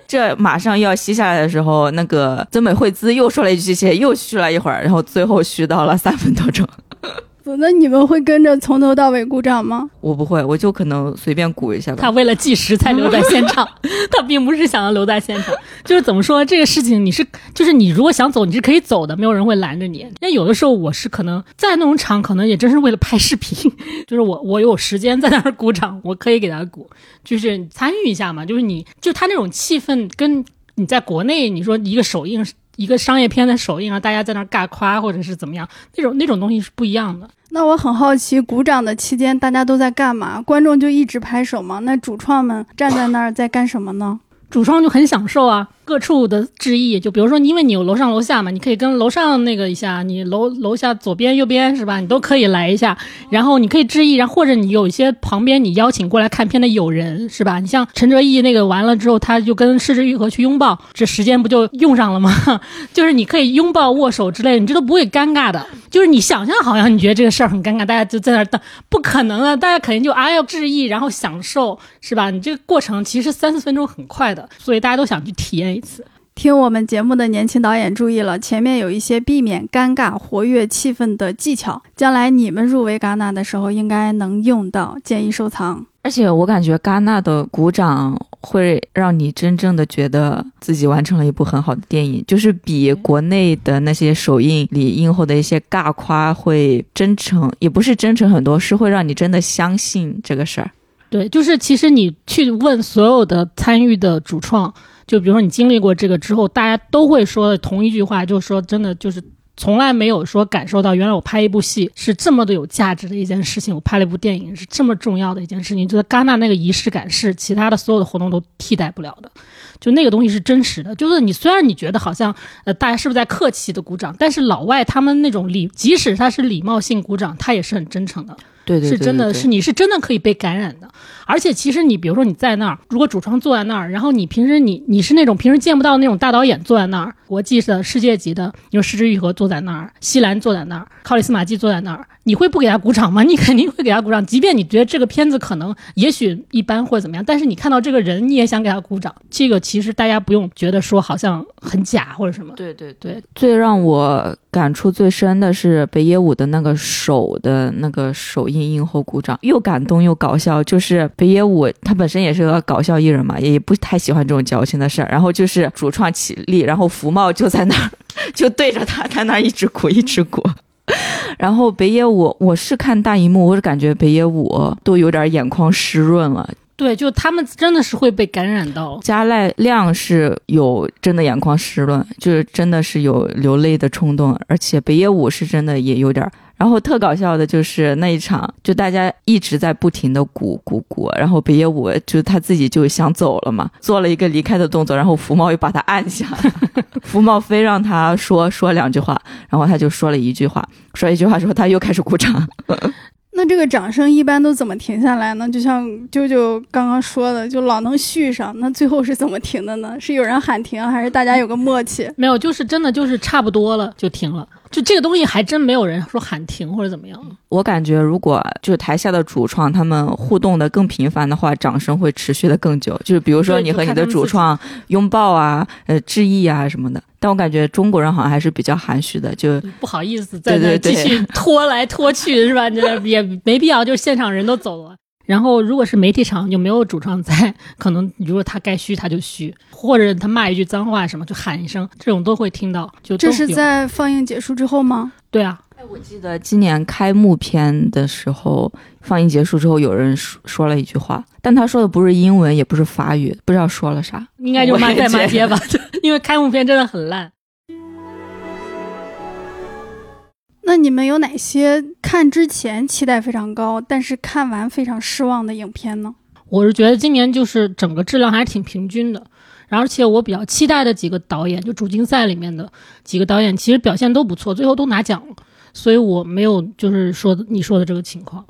这马上要吸下来的时候，那个曾美惠孜又说了一句谢谢，又续了一会儿，然后最后续到了三分多钟。那你们会跟着从头到尾鼓掌吗？我不会，我就可能随便鼓一下吧。他为了计时才留在现场，他并不是想要留在现场。就是怎么说这个事情，你是就是你如果想走，你是可以走的，没有人会拦着你。那有的时候我是可能在那种场，可能也真是为了拍视频，就是我我有时间在那儿鼓掌，我可以给他鼓，就是参与一下嘛。就是你就他那种气氛，跟你在国内你说一个首映。一个商业片的首映啊，大家在那尬夸或者是怎么样，那种那种东西是不一样的。那我很好奇，鼓掌的期间大家都在干嘛？观众就一直拍手吗？那主创们站在那儿在干什么呢？主创就很享受啊。各处的致意，就比如说，因为你有楼上楼下嘛，你可以跟楼上那个一下，你楼楼下左边右边是吧？你都可以来一下，然后你可以致意，然后或者你有一些旁边你邀请过来看片的友人是吧？你像陈哲艺那个完了之后，他就跟失之愈合去拥抱，这时间不就用上了吗？就是你可以拥抱握手之类，你这都不会尴尬的。就是你想象好像你觉得这个事儿很尴尬，大家就在那等，不可能啊！大家肯定就啊要致意，然后享受是吧？你这个过程其实三四分钟很快的，所以大家都想去体验。听我们节目的年轻导演注意了，前面有一些避免尴尬、活跃气氛的技巧，将来你们入围戛纳的时候应该能用到，建议收藏。而且我感觉戛纳的鼓掌会让你真正的觉得自己完成了一部很好的电影，就是比国内的那些首映礼映后的一些尬夸会真诚，也不是真诚很多，是会让你真的相信这个事儿。对，就是其实你去问所有的参与的主创。就比如说你经历过这个之后，大家都会说同一句话，就是说真的就是从来没有说感受到原来我拍一部戏是这么的有价值的一件事情，我拍了一部电影是这么重要的一件事情。就在戛纳那个仪式感是其他的所有的活动都替代不了的，就那个东西是真实的。就是你虽然你觉得好像呃大家是不是在客气的鼓掌，但是老外他们那种礼，即使他是礼貌性鼓掌，他也是很真诚的。对对，是真的是你是真的可以被感染的，而且其实你比如说你在那儿，如果主创坐在那儿，然后你平时你你是那种平时见不到那种大导演坐在那儿，国际的世界级的，你说失之愈合坐在那儿，西兰坐在那儿，考里斯马基坐在那儿，你会不给他鼓掌吗？你肯定会给他鼓掌，即便你觉得这个片子可能也许一般或者怎么样，但是你看到这个人，你也想给他鼓掌。这个其实大家不用觉得说好像很假或者什么。对对对，最让我感触最深的是北野武的那个手的那个手印印后鼓掌，又感动又搞笑。就是北野武他本身也是个搞笑艺人嘛，也不太喜欢这种矫情的事儿。然后就是主创起立，然后福茂就在那儿，就对着他，在那儿一直鼓一直鼓。然后北野武，我是看大荧幕，我是感觉北野武都有点眼眶湿润了。对，就他们真的是会被感染到。加濑亮是有真的眼眶湿润，就是真的是有流泪的冲动，而且北野武是真的也有点儿。然后特搞笑的就是那一场，就大家一直在不停的鼓鼓鼓，然后北野武就他自己就想走了嘛，做了一个离开的动作，然后福茂又把他按下，福茂非让他说说两句话，然后他就说了一句话，说一句话之后他又开始鼓掌。那这个掌声一般都怎么停下来呢？就像舅舅刚刚说的，就老能续上。那最后是怎么停的呢？是有人喊停，还是大家有个默契？没有，就是真的就是差不多了就停了。就这个东西还真没有人说喊停或者怎么样。我感觉如果就是台下的主创他们互动的更频繁的话，掌声会持续的更久。就是比如说你和你的主创拥抱啊、呃致意啊什么的。但我感觉中国人好像还是比较含蓄的，就不好意思在那继续拖来拖去，是吧？这也没必要，就是现场人都走了。然后如果是媒体场，就没有主创在，可能如果他该嘘他就嘘，或者他骂一句脏话什么就喊一声，这种都会听到。就这是在放映结束之后吗？对啊。哎，我记得今年开幕片的时候，放映结束之后，有人说说了一句话，但他说的不是英文，也不是法语，不知道说了啥，应该就骂在骂街吧，因为开幕片真的很烂。那你们有哪些看之前期待非常高，但是看完非常失望的影片呢？我是觉得今年就是整个质量还是挺平均的，而且我比较期待的几个导演，就主竞赛里面的几个导演，其实表现都不错，最后都拿奖了。所以我没有就是说你说的这个情况。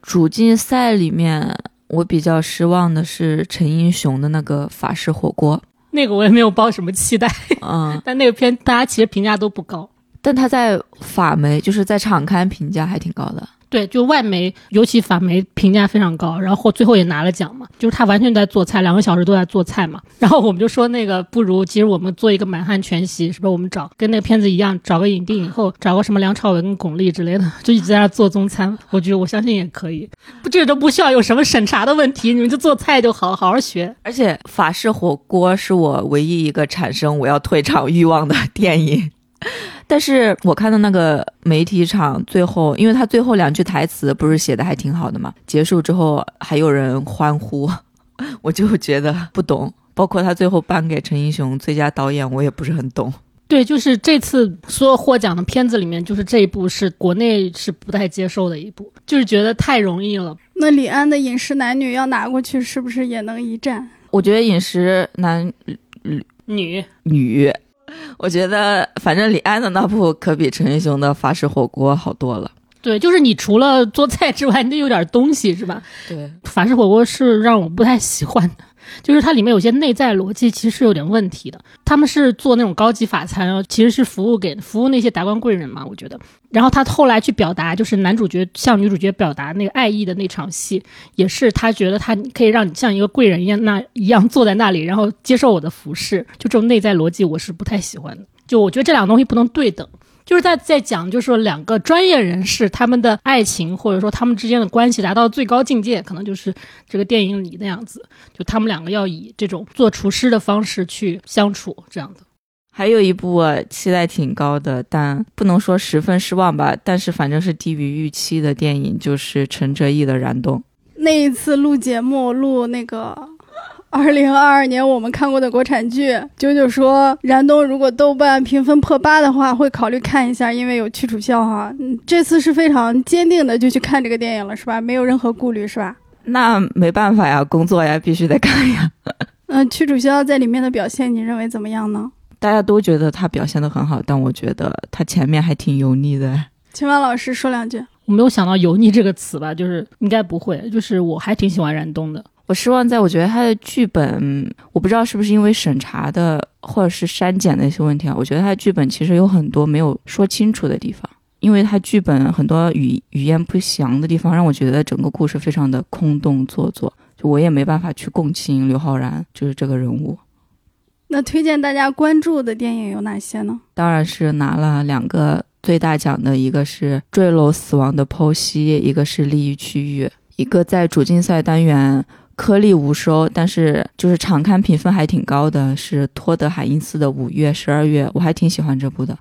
主竞赛里面，我比较失望的是陈英雄的那个法式火锅，那个我也没有抱什么期待。嗯，但那个片大家其实评价都不高，但他在法媒就是在场刊评价还挺高的。对，就外媒，尤其法媒评价非常高，然后最后也拿了奖嘛。就是他完全在做菜，两个小时都在做菜嘛。然后我们就说那个不如，其实我们做一个满汉全席，是不是？我们找跟那个片子一样，找个影帝以后，找个什么梁朝伟跟巩俐之类的，就一直在那做中餐。我觉得我相信也可以，不，这都不需要有什么审查的问题，你们就做菜就好，好好学。而且法式火锅是我唯一一个产生我要退场欲望的电影。但是我看到那个媒体场最后，因为他最后两句台词不是写的还挺好的嘛，结束之后还有人欢呼，我就觉得不懂。包括他最后颁给陈英雄最佳导演，我也不是很懂。对，就是这次所有获奖的片子里面，就是这一部是国内是不太接受的一部，就是觉得太容易了。那李安的《饮食男女》要拿过去，是不是也能一战？我觉得《饮食男女女》。我觉得，反正李安的那部可比陈奕迅的法式火锅好多了。对，就是你除了做菜之外，你得有点东西，是吧？对，法式火锅是让我不太喜欢的。就是它里面有些内在逻辑其实是有点问题的。他们是做那种高级法餐，其实是服务给服务那些达官贵人嘛，我觉得。然后他后来去表达，就是男主角向女主角表达那个爱意的那场戏，也是他觉得他可以让你像一个贵人一样那一样坐在那里，然后接受我的服侍。就这种内在逻辑，我是不太喜欢的。就我觉得这两个东西不能对等。就是在在讲，就是说两个专业人士他们的爱情，或者说他们之间的关系达到最高境界，可能就是这个电影里那样子。就他们两个要以这种做厨师的方式去相处，这样的。还有一部我期待挺高的，但不能说十分失望吧，但是反正是低于预期的电影，就是陈哲艺的《燃冬》。那一次录节目录那个。二零二二年我们看过的国产剧，九九说《燃冬》如果豆瓣评分破八的话，会考虑看一下，因为有屈楚萧哈。嗯，这次是非常坚定的就去看这个电影了，是吧？没有任何顾虑，是吧？那没办法呀，工作呀，必须得看呀。嗯，屈楚萧在里面的表现，你认为怎么样呢？大家都觉得他表现的很好，但我觉得他前面还挺油腻的。秦王老师说两句。我没有想到“油腻”这个词吧，就是应该不会，就是我还挺喜欢燃冬的。我失望在，我觉得他的剧本，我不知道是不是因为审查的或者是删减的一些问题啊。我觉得他的剧本其实有很多没有说清楚的地方，因为他剧本很多语语言不详的地方，让我觉得整个故事非常的空洞做作，就我也没办法去共情刘昊然就是这个人物。那推荐大家关注的电影有哪些呢？当然是拿了两个最大奖的，一个是《坠楼死亡的剖析》，一个是《利益区域》，一个在主竞赛单元颗粒无收，但是就是场刊评分还挺高的，是托德海因斯的《五月十二月》，我还挺喜欢这部的。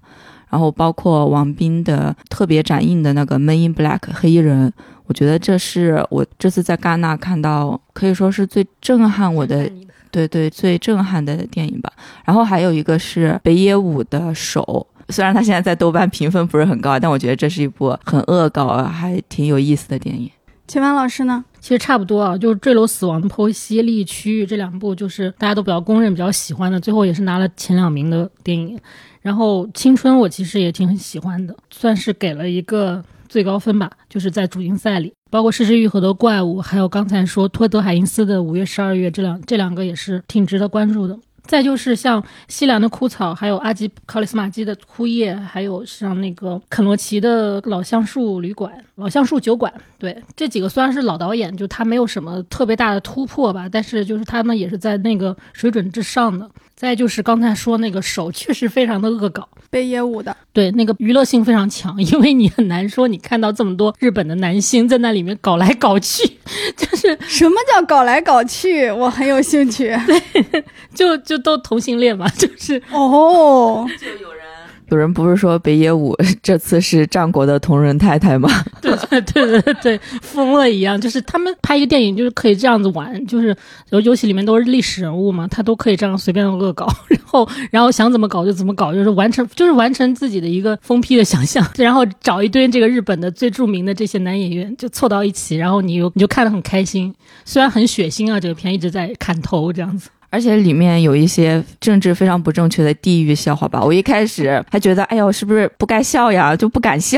然后包括王斌的特别展映的那个《Men in Black》黑衣人，我觉得这是我这次在戛纳看到可以说是最震撼我的。对对，最震撼的电影吧。然后还有一个是北野武的《手》，虽然他现在在豆瓣评分不是很高，但我觉得这是一部很恶搞、还挺有意思的电影。秦凡老师呢？其实差不多啊，就是《坠楼死亡的剖析》《利益区域》这两部，就是大家都比较公认、比较喜欢的，最后也是拿了前两名的电影。然后《青春》我其实也挺喜欢的，算是给了一个最高分吧，就是在主竞赛里。包括《失之愈合的怪物》，还有刚才说托德海因斯的《五月十二月》，这两这两个也是挺值得关注的。再就是像西兰的枯草，还有阿吉考里斯马基的枯叶，还有像那个肯罗奇的老橡树旅馆、老橡树酒馆，对这几个虽然是老导演，就他没有什么特别大的突破吧，但是就是他们也是在那个水准之上的。再就是刚才说那个手确实非常的恶搞，北野武的，对那个娱乐性非常强，因为你很难说你看到这么多日本的男星在那里面搞来搞去，就是什么叫搞来搞去，我很有兴趣，对，就就都同性恋嘛，就是哦，就有人。有人不是说北野武 这次是战国的同人太太吗？对对对对对，疯了一样，就是他们拍一个电影就是可以这样子玩，就是游游戏里面都是历史人物嘛，他都可以这样随便恶搞，然后然后想怎么搞就怎么搞，就是完成就是完成自己的一个疯批的想象，然后找一堆这个日本的最著名的这些男演员就凑到一起，然后你又你就看得很开心，虽然很血腥啊，这个片一直在砍头这样子。而且里面有一些政治非常不正确的地域笑话吧，我一开始还觉得，哎呦，是不是不该笑呀，就不敢笑。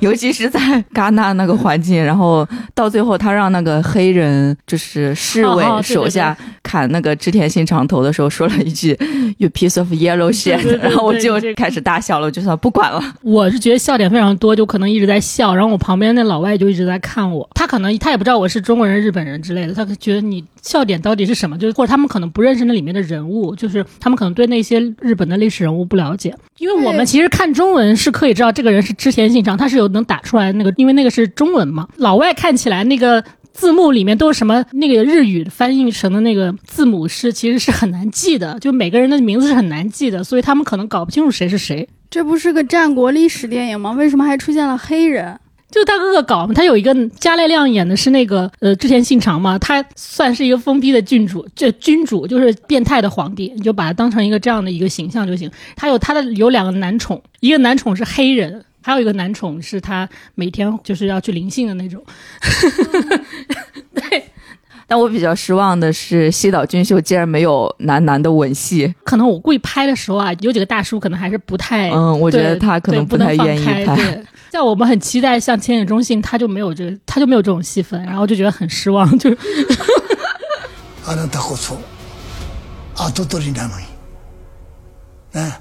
尤其是在戛纳那个环境，然后到最后他让那个黑人就是侍卫手下砍那个织田信长头的时候，说了一句 “you piece of yellow shit”，然后我就开始大笑了，我就算不管了。我是觉得笑点非常多，就可能一直在笑，然后我旁边那老外就一直在看我，他可能他也不知道我是中国人、日本人之类的，他觉得你笑点到底是什么？就是或者他们可能不认识那里面的人物，就是他们可能对那些日本的历史人物不了解，因为我们其实看中文是可以知道这个人是织田信长。他是有能打出来那个，因为那个是中文嘛。老外看起来那个字幕里面都是什么？那个日语翻译成的那个字母是其实是很难记的，就每个人的名字是很难记的，所以他们可能搞不清楚谁是谁。这不是个战国历史电影吗？为什么还出现了黑人？就他恶搞嘛。他有一个加奈亮演的是那个呃织田信长嘛，他算是一个疯批的君主，这君主就是变态的皇帝，你就把他当成一个这样的一个形象就行。他有他的有两个男宠，一个男宠是黑人。还有一个男宠是他每天就是要去灵性的那种，对。但我比较失望的是西岛俊秀竟然没有男男的吻戏。可能我故意拍的时候啊，有几个大叔可能还是不太……嗯，我觉得他可能不太愿意拍。在我们很期待像千野中信，他就没有这个，他就没有这种戏份，然后就觉得很失望。就。あなたこそ後取りなのに。ね。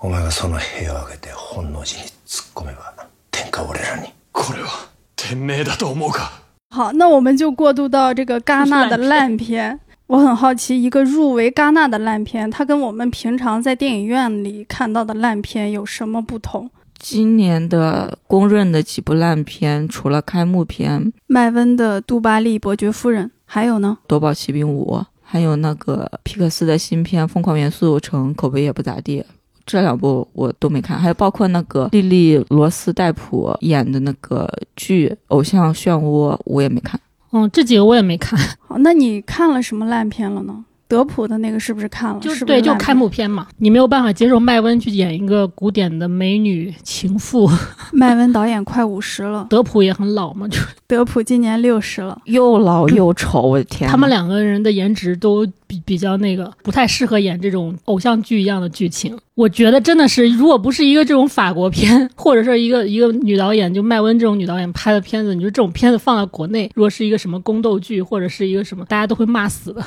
お前がその部屋を開けて本能寺に 突っ込めば天下俺らに。これは天命だと思うか。好，那我们就过渡到这个戛纳的烂片。我很好奇，一个入围戛纳的烂片，它跟我们平常在电影院里看到的烂片有什么不同？今年的公认的几部烂片，除了开幕片，麦温的《杜巴利伯爵夫人》，还有呢，《夺宝奇兵五》，还有那个皮克斯的新片《疯狂元素城》，口碑也不咋地。 这两部我都没看，还有包括那个莉莉罗斯戴普演的那个剧《偶像漩涡》，我也没看。嗯，这几个我也没看。好，那你看了什么烂片了呢？德普的那个是不是看了？就是对，就开幕片嘛。你没有办法接受麦温去演一个古典的美女情妇。麦温导演快五十了，德普也很老嘛，就德普今年六十了，又老又丑，我的天！他们两个人的颜值都比比较那个，不太适合演这种偶像剧一样的剧情。我觉得真的是，如果不是一个这种法国片，或者是一个 一个女导演，就麦温这种女导演拍的片子，你说这种片子放在国内，如果是一个什么宫斗剧，或者是一个什么，大家都会骂死的。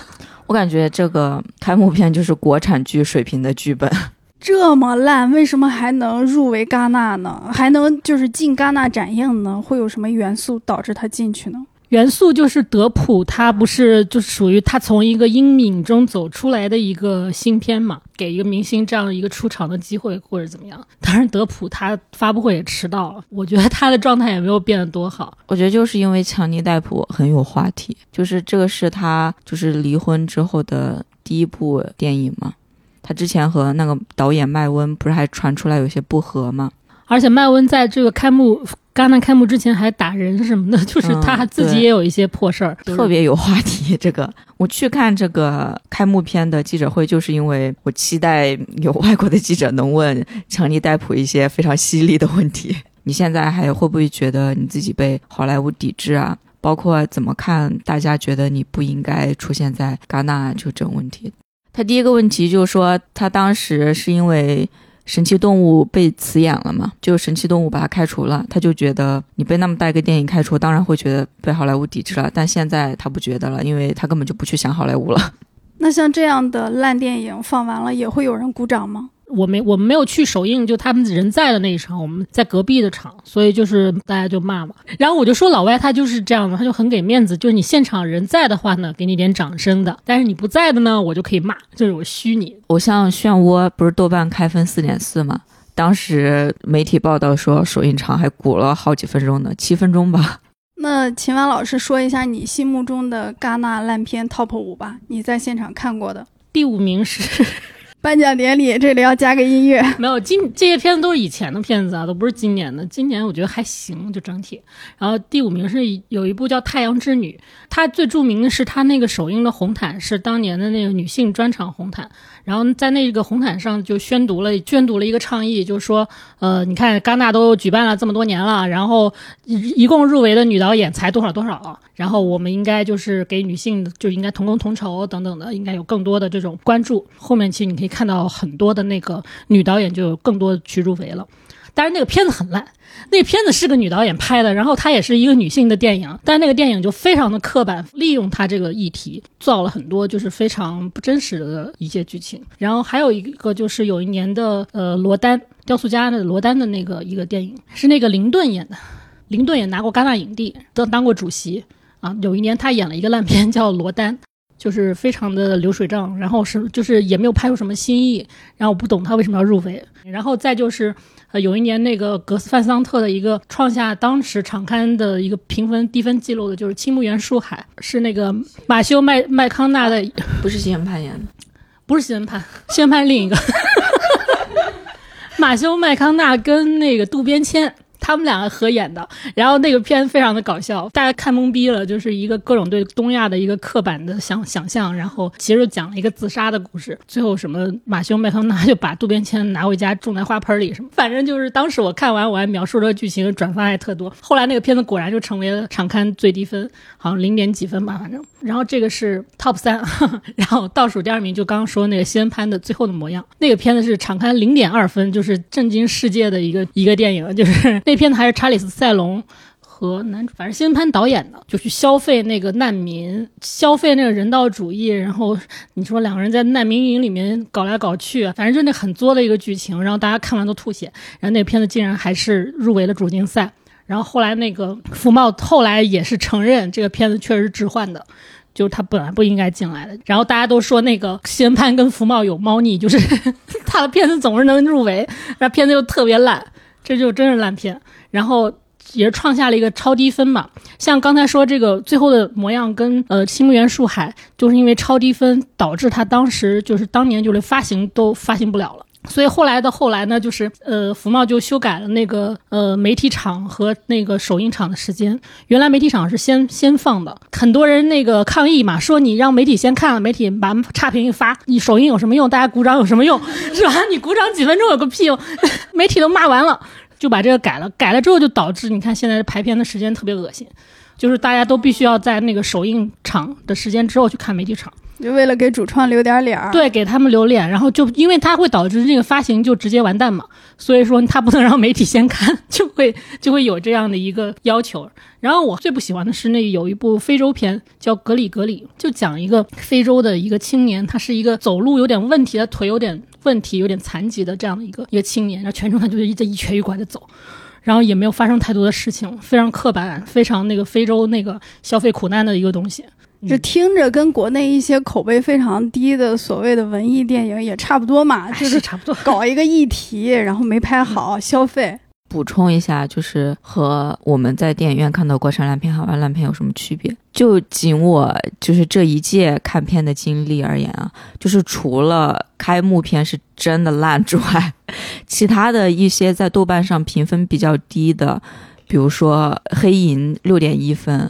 我感觉这个开幕片就是国产剧水平的剧本，这么烂，为什么还能入围戛纳呢？还能就是进戛纳展映呢？会有什么元素导致他进去呢？元素就是德普，他不是就属于他从一个阴影中走出来的一个新片嘛，给一个明星这样一个出场的机会或者怎么样。当然，德普他发布会也迟到了，我觉得他的状态也没有变得多好。我觉得就是因为强尼戴普很有话题，就是这个是他就是离婚之后的第一部电影嘛。他之前和那个导演麦温不是还传出来有些不和吗？而且麦温在这个开幕。戛纳开幕之前还打人什么的，就是他自己也有一些破事儿，特别有话题。这个我去看这个开幕片的记者会，就是因为我期待有外国的记者能问强尼戴普一些非常犀利的问题。你现在还会不会觉得你自己被好莱坞抵制啊？包括怎么看大家觉得你不应该出现在戛纳就这种问题？他第一个问题就是说，他当时是因为。神奇动物被辞演了嘛？就神奇动物把他开除了，他就觉得你被那么大一个电影开除，当然会觉得被好莱坞抵制了。但现在他不觉得了，因为他根本就不去想好莱坞了。那像这样的烂电影放完了，也会有人鼓掌吗？我没我们没有去首映，就他们人在的那一场，我们在隔壁的场，所以就是大家就骂嘛。然后我就说老外他就是这样的，他就很给面子，就是你现场人在的话呢，给你点掌声的；但是你不在的呢，我就可以骂，就是我虚拟。偶像漩涡不是豆瓣开分四点四吗？当时媒体报道说首映场还鼓了好几分钟呢，七分钟吧。那秦岚老师说一下你心目中的戛纳烂片 TOP 五吧，你在现场看过的。第五名是。颁奖典礼这里要加个音乐，没有今这些片子都是以前的片子啊，都不是今年的。今年我觉得还行，就整体。然后第五名是有一部叫《太阳之女》，它最著名的是它那个首映的红毯是当年的那个女性专场红毯。然后在那个红毯上就宣读了宣读了一个倡议，就是说，呃，你看戛纳都举办了这么多年了，然后一共入围的女导演才多少多少，然后我们应该就是给女性就应该同工同酬等等的，应该有更多的这种关注。后面其实你可以看到很多的那个女导演就有更多去入围了。但是那个片子很烂，那片子是个女导演拍的，然后它也是一个女性的电影，但是那个电影就非常的刻板，利用它这个议题造了很多就是非常不真实的一些剧情。然后还有一个就是有一年的呃罗丹雕塑家的罗丹的那个一个电影是那个林顿演的，林顿也拿过戛纳影帝，都当过主席啊。有一年他演了一个烂片叫罗丹。就是非常的流水账，然后是就是也没有拍出什么新意，然后我不懂他为什么要入围，然后再就是，呃，有一年那个格斯范桑特的一个创下当时场刊的一个评分低分记录的，就是《青木原树海》，是那个马修麦麦康纳的，不是西恩潘演的，不是西恩潘，西恩潘另一个，马修麦康纳跟那个渡边谦。他们两个合演的，然后那个片非常的搞笑，大家看懵逼了，就是一个各种对东亚的一个刻板的想想象，然后其实讲了一个自杀的故事，最后什么马修麦康纳就把渡边谦拿回家种在花盆里什么，反正就是当时我看完我还描述这个剧情，转发还特多，后来那个片子果然就成为了场刊最低分，好像零点几分吧，反正，然后这个是 top 三，然后倒数第二名就刚刚说那个西恩潘的最后的模样，那个片子是场刊零点二分，就是震惊世界的一个一个电影，就是。那片子还是查理斯·塞隆和男主，反正新潘导演的，就去消费那个难民，消费那个人道主义。然后 你说两个人在难民营里面搞来搞去，反正就那很作的一个剧情。然后大家看完都吐血。然后那片子竟然还是入围了主竞赛。然后后来那个福茂后来也是承认这个片子确实是置换的，就是他本来不应该进来的。然后大家都说那个新潘跟福茂有猫腻，就是 他的片子总是能入围，那片子又特别烂。这就真是烂片，然后也创下了一个超低分嘛。像刚才说这个最后的模样跟呃《青木原树海》，就是因为超低分导致他当时就是当年就连发行都发行不了了。所以后来的后来呢，就是呃福茂就修改了那个呃媒体场和那个首映场的时间。原来媒体场是先先放的，很多人那个抗议嘛，说你让媒体先看了，媒体把差评一发，你首映有什么用？大家鼓掌有什么用？是吧？你鼓掌几分钟有个屁用？媒体都骂完了。就把这个改了，改了之后就导致你看现在排片的时间特别恶心，就是大家都必须要在那个首映场的时间之后去看媒体场。就为了给主创留点脸儿，对，给他们留脸，然后就因为它会导致这个发行就直接完蛋嘛，所以说他不能让媒体先看，就会 就会有这样的一个要求。然后我最不喜欢的是那有一部非洲片叫《格里格里》，就讲一个非洲的一个青年，他是一个走路有点问题的腿有点问题、有点残疾的这样的一个一个青年，然后全程他就是一瘸一拐的走。然后也没有发生太多的事情，非常刻板，非常那个非洲那个消费苦难的一个东西。这听着跟国内一些口碑非常低的所谓的文艺电影也差不多嘛，就是差不多。搞一个议题，然后没拍好，消费。补充一下，就是和我们在电影院看到国产烂片、海外烂片有什么区别？就仅我就是这一届看片的经历而言啊，就是除了开幕片是真的烂之外，其他的一些在豆瓣上评分比较低的，比如说《黑银》六点一分。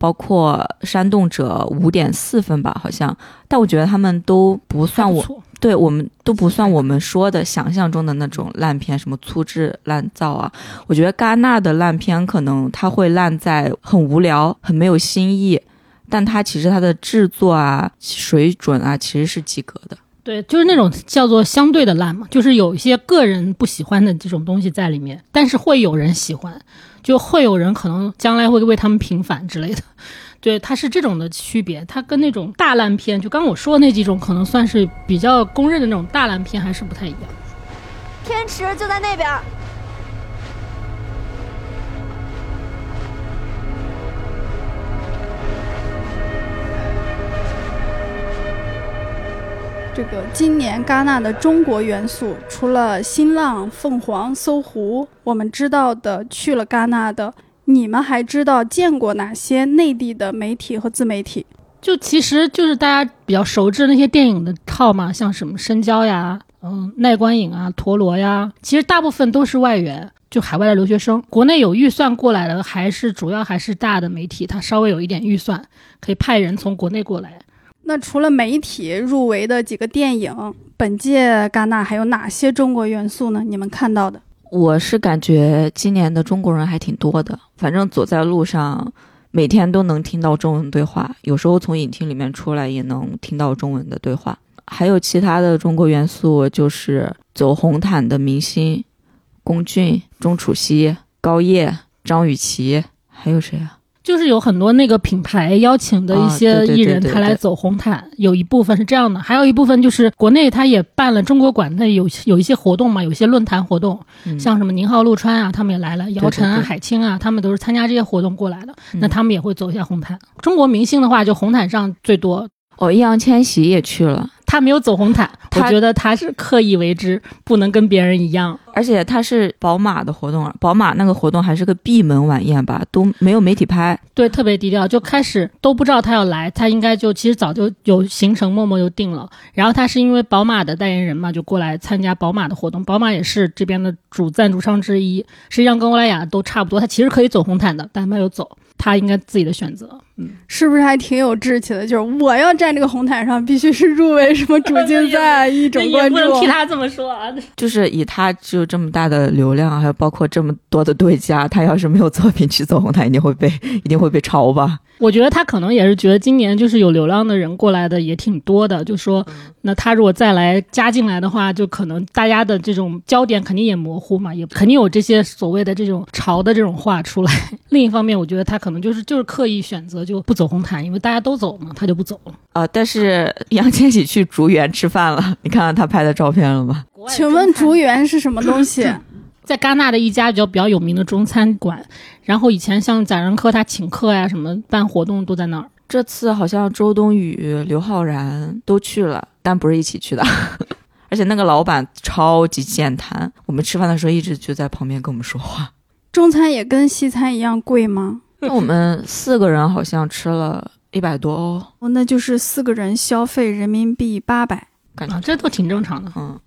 包括《煽动者》五点四分吧，好像，但我觉得他们都不算我，对我们都不算我们说的想象中的那种烂片，什么粗制滥造啊。我觉得戛纳的烂片可能它会烂在很无聊、很没有新意，但它其实它的制作啊、水准啊其实是及格的。对，就是那种叫做相对的烂嘛，就是有一些个人不喜欢的这种东西在里面，但是会有人喜欢。就会有人可能将来会为他们平反之类的，对，它是这种的区别。它跟那种大烂片，就刚我说的那几种，可能算是比较公认的那种大烂片，还是不太一样。天池就在那边。这个今年戛纳的中国元素，除了新浪、凤凰、搜狐，我们知道的去了戛纳的，你们还知道见过哪些内地的媒体和自媒体？就其实就是大家比较熟知那些电影的套嘛，像什么深交呀、嗯耐观影啊、陀螺呀，其实大部分都是外援，就海外的留学生。国内有预算过来的，还是主要还是大的媒体，它稍微有一点预算，可以派人从国内过来。那除了媒体入围的几个电影，本届戛纳还有哪些中国元素呢？你们看到的？我是感觉今年的中国人还挺多的，反正走在路上，每天都能听到中文对话，有时候从影厅里面出来也能听到中文的对话。还有其他的中国元素，就是走红毯的明星，龚俊、钟楚曦、高叶、张雨绮，还有谁啊？就是有很多那个品牌邀请的一些艺人，他来走红毯，有一部分是这样的，还有一部分就是国内他也办了中国馆内有有一些活动嘛，有一些论坛活动，像什么宁浩、陆川啊，他们也来了，姚晨啊、海清啊，他们都是参加这些活动过来的，那他们也会走一下红毯。中国明星的话，就红毯上最多。哦，易烊千玺也去了。他没有走红毯，我觉得他是刻意为之，不能跟别人一样。而且他是宝马的活动，宝马那个活动还是个闭门晚宴吧，都没有媒体拍。对，特别低调，就开始都不知道他要来，他应该就其实早就有行程，默默就定了。然后他是因为宝马的代言人嘛，就过来参加宝马的活动。宝马也是这边的主赞助商之一，实际上跟欧莱雅都差不多。他其实可以走红毯的，但他没有走。他应该自己的选择，嗯，是不是还挺有志气的？就是我要站这个红毯上，必须是入围什么主竞赛 一种关注。不能替他这么说啊！就是以他就这么大的流量，还有包括这么多的对家，他要是没有作品去走红毯，一定会被 一定会被抄吧？我觉得他可能也是觉得今年就是有流量的人过来的也挺多的，就说那他如果再来加进来的话，就可能大家的这种焦点肯定也模糊嘛，也肯定有这些所谓的这种潮的这种话出来。另一方面，我觉得他可能就是就是刻意选择就不走红毯，因为大家都走嘛，他就不走了。啊，但是杨千玺去竹园吃饭了，你看到他拍的照片了吗？请问竹园是什么东西？在戛纳的一家比较比较有名的中餐馆，然后以前像贾樟柯他请客呀，什么办活动都在那儿。这次好像周冬雨、刘昊然都去了，但不是一起去的。而且那个老板超级健谈，我们吃饭的时候一直就在旁边跟我们说话。中餐也跟西餐一样贵吗？那我们四个人好像吃了一百多欧，哦，那就是四个人消费人民币八百，感觉这都挺正常的。嗯。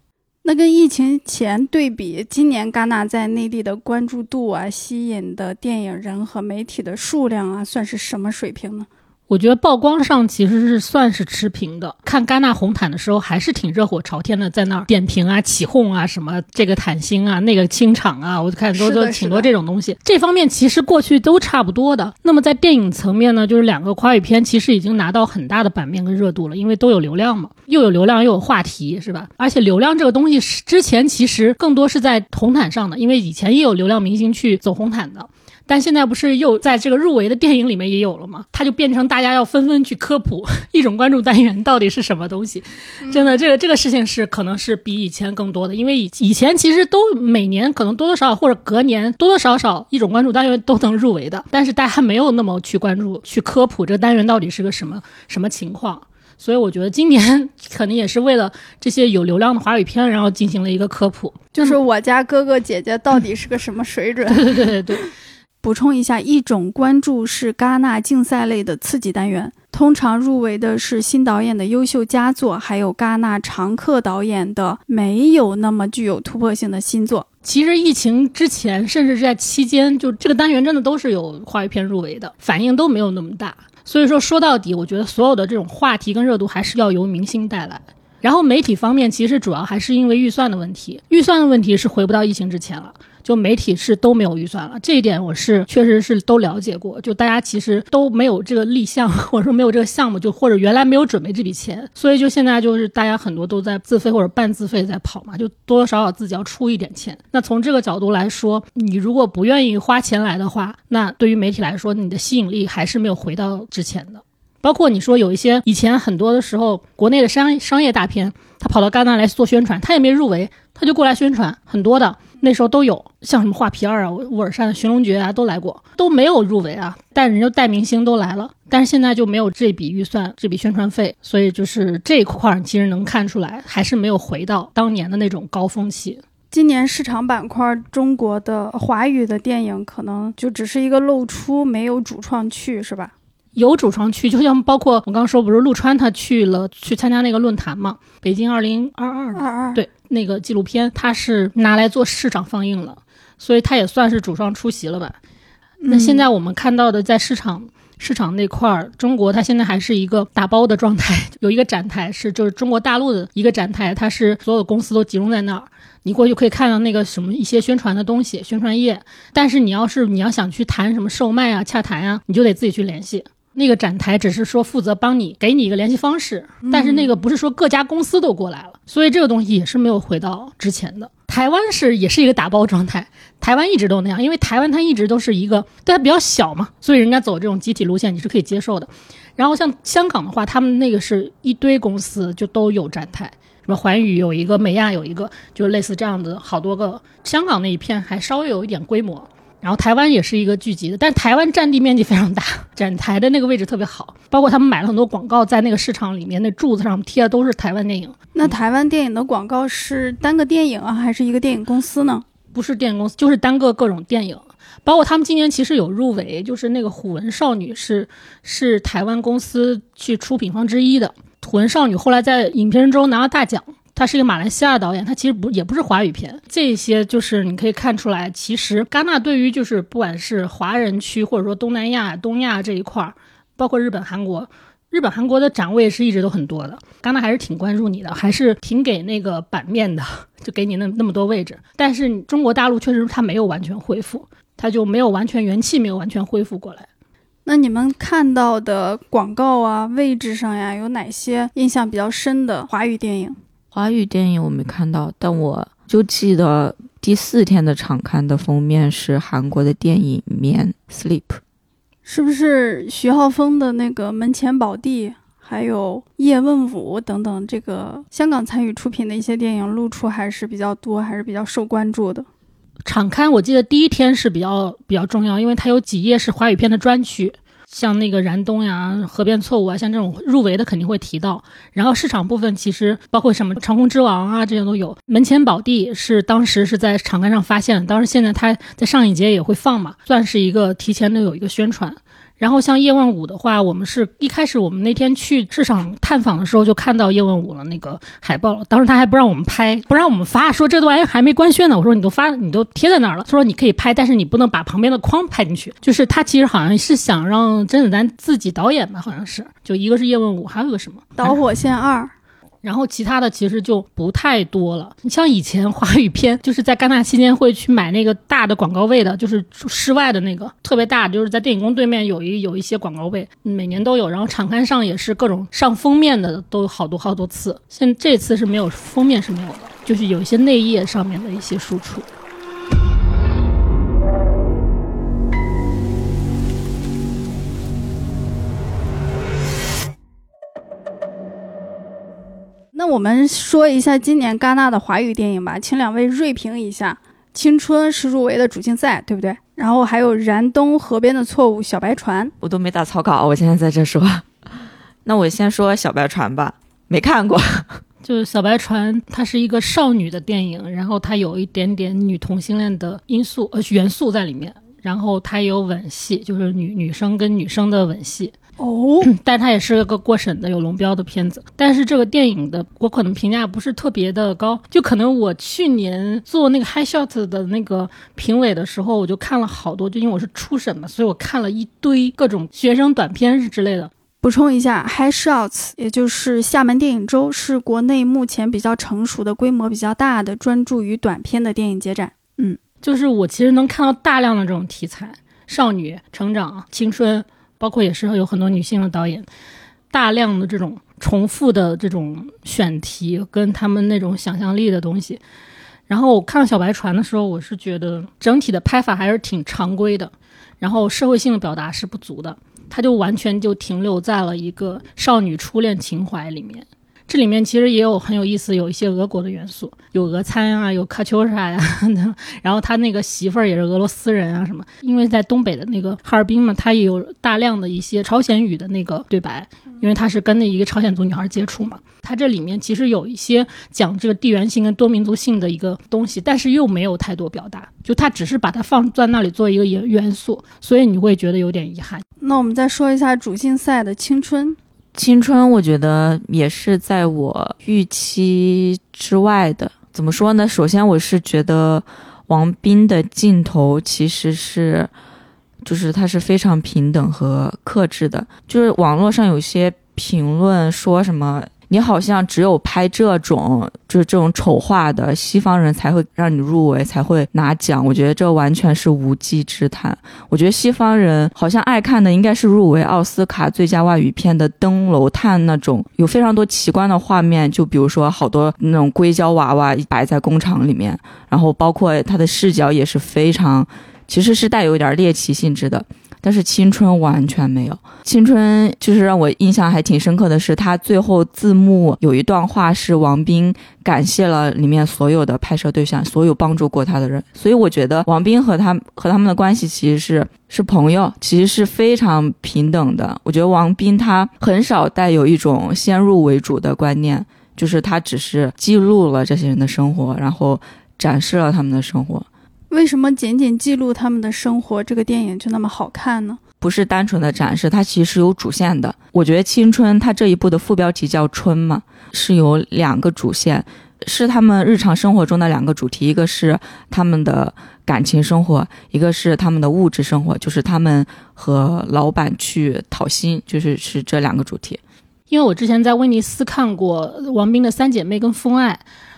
那跟疫情前对比，今年戛纳在内地的关注度啊，吸引的电影人和媒体的数量啊，算是什么水平呢？我觉得曝光上其实是算是持平的。看戛纳红毯的时候，还是挺热火朝天的，在那儿点评啊、起哄啊，什么这个毯星啊、那个清场啊，我就看都都挺多这种东西。这方面其实过去都差不多的。那么在电影层面呢，就是两个华语片其实已经拿到很大的版面跟热度了，因为都有流量嘛，又有流量又有话题，是吧？而且流量这个东西是之前其实更多是在红毯上的，因为以前也有流量明星去走红毯的。但现在不是又在这个入围的电影里面也有了吗？它就变成大家要纷纷去科普 一种关注单元到底是什么东西。真的，这个这个事情是可能是比以前更多的，因为以以前其实都每年可能多多少少或者隔年多多少少一种关注单元都能入围的，但是大家没有那么去关注去科普这个单元到底是个什么什么情况。所以我觉得今年可能也是为了这些有流量的华语片，然后进行了一个科普。就是我家哥哥姐姐到底是个什么水准？对对对对对。补充一下，一种关注是戛纳竞赛类的刺激单元，通常入围的是新导演的优秀佳作，还有戛纳常客导演的没有那么具有突破性的新作。其实疫情之前，甚至是在期间，就这个单元真的都是有话语片入围的，反应都没有那么大。所以说，说到底，我觉得所有的这种话题跟热度还是要由明星带来。然后媒体方面，其实主要还是因为预算的问题，预算的问题是回不到疫情之前了。就媒体是都没有预算了，这一点我是确实是都了解过。就大家其实都没有这个立项，或者说没有这个项目，就或者原来没有准备这笔钱，所以就现在就是大家很多都在自费或者半自费在跑嘛，就多多少少自己要出一点钱。那从这个角度来说，你如果不愿意花钱来的话，那对于媒体来说，你的吸引力还是没有回到之前的。包括你说有一些以前很多的时候，国内的商商业大片，他跑到戛纳来做宣传，他也没入围，他就过来宣传，很多的。那时候都有，像什么画皮二啊、乌尔善的寻龙诀啊都来过，都没有入围啊，但人家带明星都来了，但是现在就没有这笔预算、这笔宣传费，所以就是这一块其实能看出来，还是没有回到当年的那种高峰期。今年市场板块，中国的华语的电影可能就只是一个露出，没有主创去，是吧？有主创去，就像包括我刚刚说，不是陆川他去了去参加那个论坛嘛？北京二零二二二二对。那个纪录片，他是拿来做市场放映了，所以他也算是主创出席了吧？那现在我们看到的，在市场市场那块儿，中国它现在还是一个打包的状态，有一个展台是就是中国大陆的一个展台，它是所有公司都集中在那儿，你过去可以看到那个什么一些宣传的东西、宣传页，但是你要是你要想去谈什么售卖啊、洽谈啊，你就得自己去联系。那个展台只是说负责帮你给你一个联系方式，但是那个不是说各家公司都过来了，所以这个东西也是没有回到之前的。台湾是也是一个打包状态，台湾一直都那样，因为台湾它一直都是一个，它比较小嘛，所以人家走这种集体路线你是可以接受的。然后像香港的话，他们那个是一堆公司就都有展台，什么环宇有一个，美亚有一个，就类似这样的好多个。香港那一片还稍微有一点规模。然后台湾也是一个聚集的，但台湾占地面积非常大，展台的那个位置特别好，包括他们买了很多广告，在那个市场里面那柱子上贴的都是台湾电影。那台湾电影的广告是单个电影啊，还是一个电影公司呢？不是电影公司，就是单个各种电影，包括他们今年其实有入围，就是那个《虎纹少女》是是台湾公司去出品方之一的，《虎纹少女》后来在影片中拿了大奖。他是一个马来西亚导演，他其实不也不是华语片，这些就是你可以看出来，其实戛纳对于就是不管是华人区或者说东南亚、东亚这一块儿，包括日本、韩国，日本、韩国的展位是一直都很多的，戛纳还是挺关注你的，还是挺给那个版面的，就给你那那么多位置。但是中国大陆确实它没有完全恢复，它就没有完全元气没有完全恢复过来。那你们看到的广告啊，位置上呀，有哪些印象比较深的华语电影？华语电影我没看到，但我就记得第四天的场刊的封面是韩国的电影《眠》（Sleep），是不是徐浩峰的那个《门前宝地》，还有《叶问五》等等？这个香港参与出品的一些电影露出还是比较多，还是比较受关注的。场刊我记得第一天是比较比较重要，因为它有几页是华语片的专区。像那个燃冬呀、河边错误啊，像这种入围的肯定会提到。然后市场部分其实包括什么长空之王啊，这些都有。门前宝地是当时是在场刊上发现的，当时现在它在上影节也会放嘛，算是一个提前的有一个宣传。然后像叶问五的话，我们是一开始我们那天去市场探访的时候就看到叶问五了那个海报了。当时他还不让我们拍，不让我们发，说这都还还没官宣呢。我说你都发，你都贴在那儿了。他说你可以拍，但是你不能把旁边的框拍进去。就是他其实好像是想让甄子丹自己导演吧，好像是。就一个是叶问五，还有个什么导火线二。然后其他的其实就不太多了。你像以前华语片，就是在戛纳期间会去买那个大的广告位的，就是室外的那个特别大，就是在电影宫对面有一有一些广告位，每年都有。然后场刊上也是各种上封面的都有好多好多次。现这次是没有封面是没有的，就是有一些内页上面的一些输出。那我们说一下今年戛纳的华语电影吧，请两位锐评一下。《青春》是入围的主竞赛，对不对？然后还有《燃冬河边的错误》《小白船》，我都没打草稿，我现在在这说。那我先说《小白船》吧，没看过。就是《小白船》，它是一个少女的电影，然后它有一点点女同性恋的因素呃元素在里面，然后它有吻戏，就是女女生跟女生的吻戏。哦，但它也是个过审的有龙标的片子，但是这个电影的我可能评价不是特别的高，就可能我去年做那个 High Shot 的那个评委的时候，我就看了好多，就因为我是初审嘛，所以我看了一堆各种学生短片之类的。补充一下，High Shots 也就是厦门电影周，是国内目前比较成熟的、规模比较大的、专注于短片的电影节展。嗯，就是我其实能看到大量的这种题材，少女成长、青春。包括也是有很多女性的导演，大量的这种重复的这种选题跟他们那种想象力的东西。然后我看《小白船》的时候，我是觉得整体的拍法还是挺常规的，然后社会性的表达是不足的，它就完全就停留在了一个少女初恋情怀里面。这里面其实也有很有意思，有一些俄国的元素，有俄餐啊，有喀秋莎呀，然后他那个媳妇儿也是俄罗斯人啊什么。因为在东北的那个哈尔滨嘛，他也有大量的一些朝鲜语的那个对白，因为他是跟那一个朝鲜族女孩接触嘛。他这里面其实有一些讲这个地缘性跟多民族性的一个东西，但是又没有太多表达，就他只是把它放在那里做一个元元素，所以你会觉得有点遗憾。那我们再说一下主竞赛的青春。青春，我觉得也是在我预期之外的。怎么说呢？首先，我是觉得王斌的镜头其实是，就是他是非常平等和克制的。就是网络上有些评论说什么。你好像只有拍这种就是这种丑化的西方人才会让你入围，才会拿奖。我觉得这完全是无稽之谈。我觉得西方人好像爱看的应该是入围奥斯卡最佳外语片的《登楼探》那种，有非常多奇观的画面，就比如说好多那种硅胶娃娃摆在工厂里面，然后包括它的视角也是非常，其实是带有一点猎奇性质的。但是青春完全没有，青春就是让我印象还挺深刻的是，他最后字幕有一段话是王斌感谢了里面所有的拍摄对象，所有帮助过他的人。所以我觉得王斌和他和他们的关系其实是 是朋友，其实是非常平等的。我觉得王斌他很少带有一种先入为主的观念，就是他只是记录了这些人的生活，然后展示了他们的生活。为什么仅仅记录他们的生活，这个电影就那么好看呢？不是单纯的展示，它其实是有主线的。我觉得《青春》它这一部的副标题叫“春”嘛，是有两个主线，是他们日常生活中的两个主题，一个是他们的感情生活，一个是他们的物质生活，就是他们和老板去讨薪，就是是这两个主题。因为我之前在威尼斯看过王斌的《三姐妹》跟《风爱》。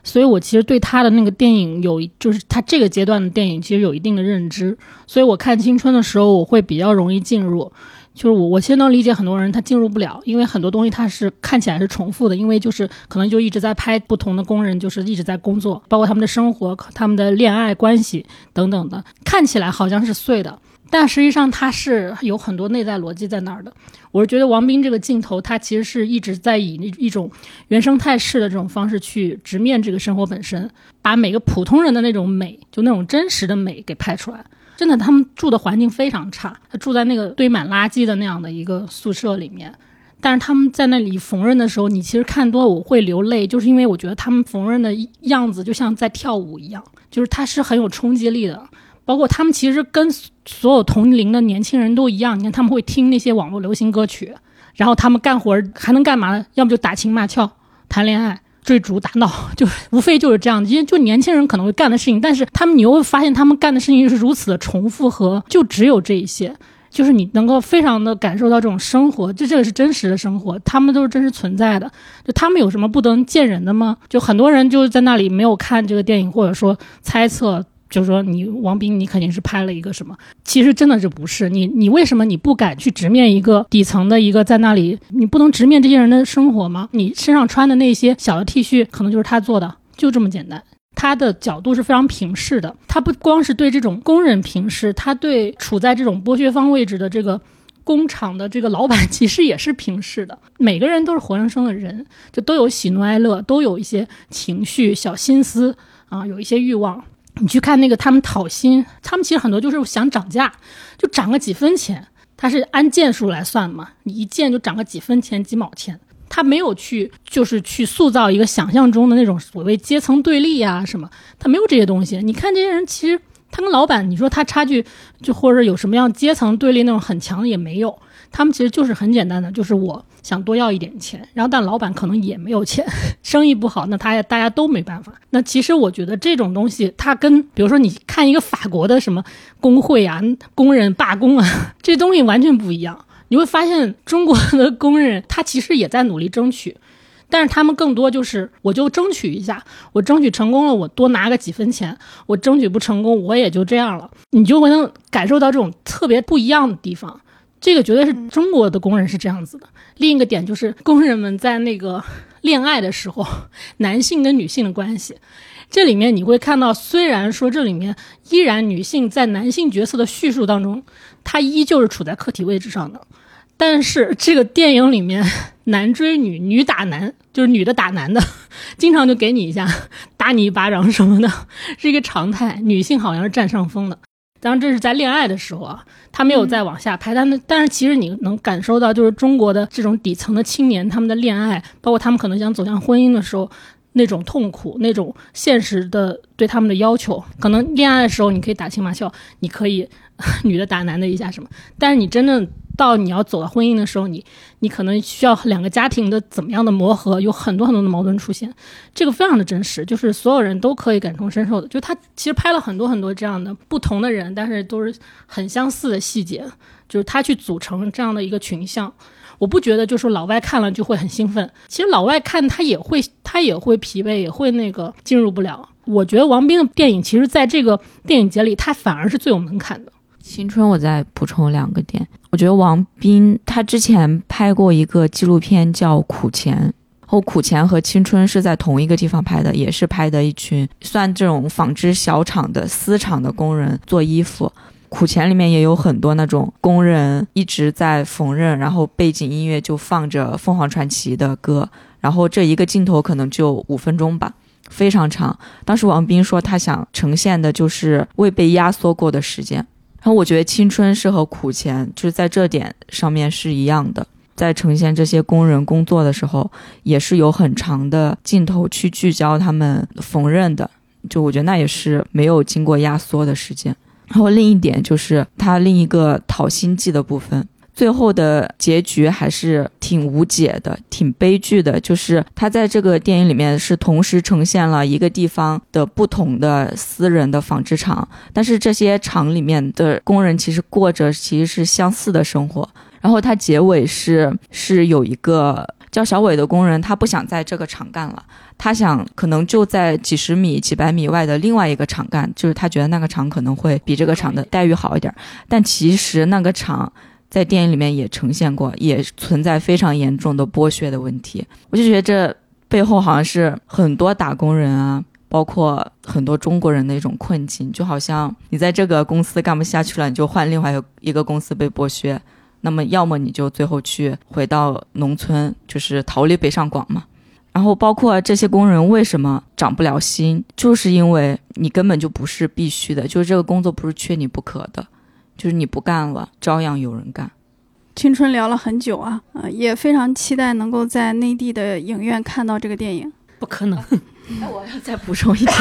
所以，我其实对他的那个电影有，就是他这个阶段的电影，其实有一定的认知。所以我看青春的时候，我会比较容易进入。就是我，我先能理解很多人他进入不了，因为很多东西他是看起来是重复的，因为就是可能就一直在拍不同的工人，就是一直在工作，包括他们的生活、他们的恋爱关系等等的，看起来好像是碎的。但实际上，它是有很多内在逻辑在那儿的。我是觉得王斌这个镜头，他其实是一直在以一种原生态式的这种方式去直面这个生活本身，把每个普通人的那种美，就那种真实的美给拍出来。真的，他们住的环境非常差，他住在那个堆满垃圾的那样的一个宿舍里面。但是他们在那里缝纫的时候，你其实看多我会流泪，就是因为我觉得他们缝纫的样子就像在跳舞一样，就是它是很有冲击力的。包括他们其实跟所有同龄的年轻人都一样，你看他们会听那些网络流行歌曲，然后他们干活还能干嘛呢？要么就打情骂俏、谈恋爱、追逐打闹，就无非就是这样。因为就年轻人可能会干的事情，但是他们你又会发现他们干的事情是如此的重复和就只有这一些，就是你能够非常的感受到这种生活，就这个是真实的生活，他们都是真实存在的。就他们有什么不能见人的吗？就很多人就在那里没有看这个电影，或者说猜测。就是说，你王斌，你肯定是拍了一个什么？其实真的就不是你，你为什么你不敢去直面一个底层的一个在那里？你不能直面这些人的生活吗？你身上穿的那些小的 T 恤，可能就是他做的，就这么简单。他的角度是非常平视的，他不光是对这种工人平视，他对处在这种剥削方位置的这个工厂的这个老板其实也是平视的，每个人都是活生生的人，就都有喜怒哀乐，都有一些情绪、小心思啊，有一些欲望。你去看那个他们讨薪，他们其实很多就是想涨价，就涨个几分钱，他是按件数来算嘛，你一件就涨个几分钱、几毛钱。他没有去，就是去塑造一个想象中的那种所谓阶层对立呀什么，他没有这些东西。你看这些人，其实他跟老板，你说他差距就或者有什么样阶层对立那种很强的也没有。他们其实就是很简单的，就是我想多要一点钱，然后但老板可能也没有钱，生意不好，那他大家都没办法。那其实我觉得这种东西，它跟比如说你看一个法国的什么工会啊、工人罢工啊，这东西完全不一样。你会发现，中国的工人他其实也在努力争取，但是他们更多就是我就争取一下，我争取成功了，我多拿个几分钱；我争取不成功，我也就这样了。你就会能感受到这种特别不一样的地方。这个绝对是中国的工人是这样子的。另一个点就是工人们在那个 恋爱的时候，男性跟女性的关系，这里面你会看到，虽然说这里面依然女性在男性角色的叙述当中，她依旧是处在客体位置上的。但是这个电影里面，男追女，女打男，就是女的打男的，经常就给你一下，打你一巴掌什么的，是一个常态。女性好像是占上风的。当然，这是在恋爱的时候啊，他没有再往下拍。但但是其实你能感受到，就是中国的这种底层的青年，他们的恋爱，包括他们可能想走向婚姻的时候，那种痛苦，那种现实的对他们的要求。可能恋爱的时候你可以打情骂俏，你可以 女的打男的一下什么，但是你真正。到你要走到婚姻的时候，你你可能需要两个家庭的怎么样的磨合，有很多很多的矛盾出现，这个非常的真实，就是所有人都可以感同身受的。就他其实拍了很多很多这样的不同的人，但是都是很相似的细节，就是他去组成这样的一个群像。我不觉得就是老外看了就会很兴奋，其实老外看他也会他也会疲惫，也会那个进入不了。我觉得王斌的电影其实在这个电影节里，他反而是最有门槛的。青春，我再补充两个点。我觉得王斌他之前拍过一个纪录片叫《苦钱》，后《苦钱》和《青春》是在同一个地方拍的，也是拍的一群算这种纺织小厂的丝厂的工人做衣服。《苦钱》里面也有很多那种工人一直在缝纫，然后背景音乐就放着凤凰传奇的歌，然后这一个镜头可能就五分钟吧，非常长。当时王斌说他想呈现的就是未被压缩过的时间。然后我觉得青春是和苦钱就是在这点上面是一样的，在呈现这些工人工作的时候，也是有很长的镜头去聚焦他们缝纫的，就我觉得那也是没有经过压缩的时间。然后另一点就是他另一个讨薪记的部分。最后的结局还是挺无解的，挺悲剧的。就是他在这个电影里面是同时呈现了一个地方的不同的私人的纺织厂，但是这些厂里面的工人其实过着其实是相似的生活。然后他结尾是是有一个叫小伟的工人，他不想在这个厂干了，他想可能就在几十米、几百米外的另外一个厂干，就是他觉得那个厂可能会比这个厂的待遇好一点。但其实那个厂。在电影里面也呈现过，也存在非常严重的剥削的问题。我就觉得这背后好像是很多打工人啊，包括很多中国人的一种困境。就好像你在这个公司干不下去了，你就换另外一个公司被剥削。那么要么你就最后去回到农村，就是逃离北上广嘛。然后包括这些工人为什么涨不了薪，就是因为你根本就不是必须的，就是这个工作不是缺你不可的。就是你不干了，照样有人干。青春聊了很久啊，呃，也非常期待能够在内地的影院看到这个电影。不可能，那我要再补充一点，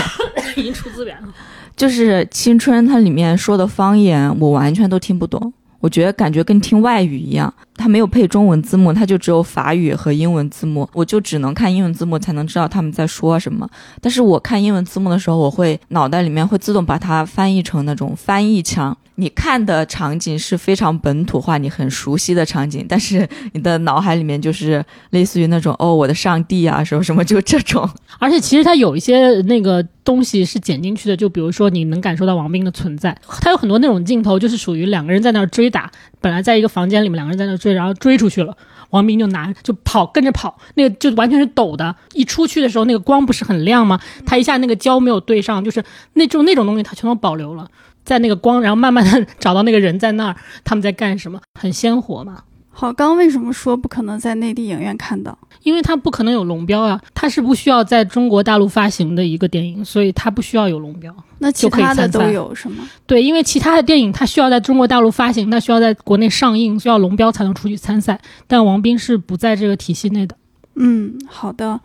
已经出资源了。就是青春，它里面说的方言，我完全都听不懂。我觉得感觉跟听外语一样，它没有配中文字幕，它就只有法语和英文字幕，我就只能看英文字幕才能知道他们在说什么。但是我看英文字幕的时候，我会脑袋里面会自动把它翻译成那种翻译腔。你看的场景是非常本土化，你很熟悉的场景，但是你的脑海里面就是类似于那种哦，我的上帝啊，什么什么，就这种。而且其实它有一些那个东西是剪进去的，就比如说你能感受到王斌的存在，他有很多那种镜头，就是属于两个人在那儿追打，本来在一个房间里面两个人在那追，然后追出去了，王斌就拿就跑跟着跑，那个就完全是抖的，一出去的时候那个光不是很亮吗？他一下那个焦没有对上，就是那种那种东西他全都保留了。在那个光，然后慢慢的找到那个人在那儿，他们在干什么，很鲜活嘛。好，刚刚为什么说不可能在内地影院看到？因为它不可能有龙标啊，它是不需要在中国大陆发行的一个电影，所以它不需要有龙标。那其他的都有是吗？对，因为其他的电影它需要在中国大陆发行，它需要在国内上映，需要龙标才能出去参赛。但王斌是不在这个体系内的。嗯，好的。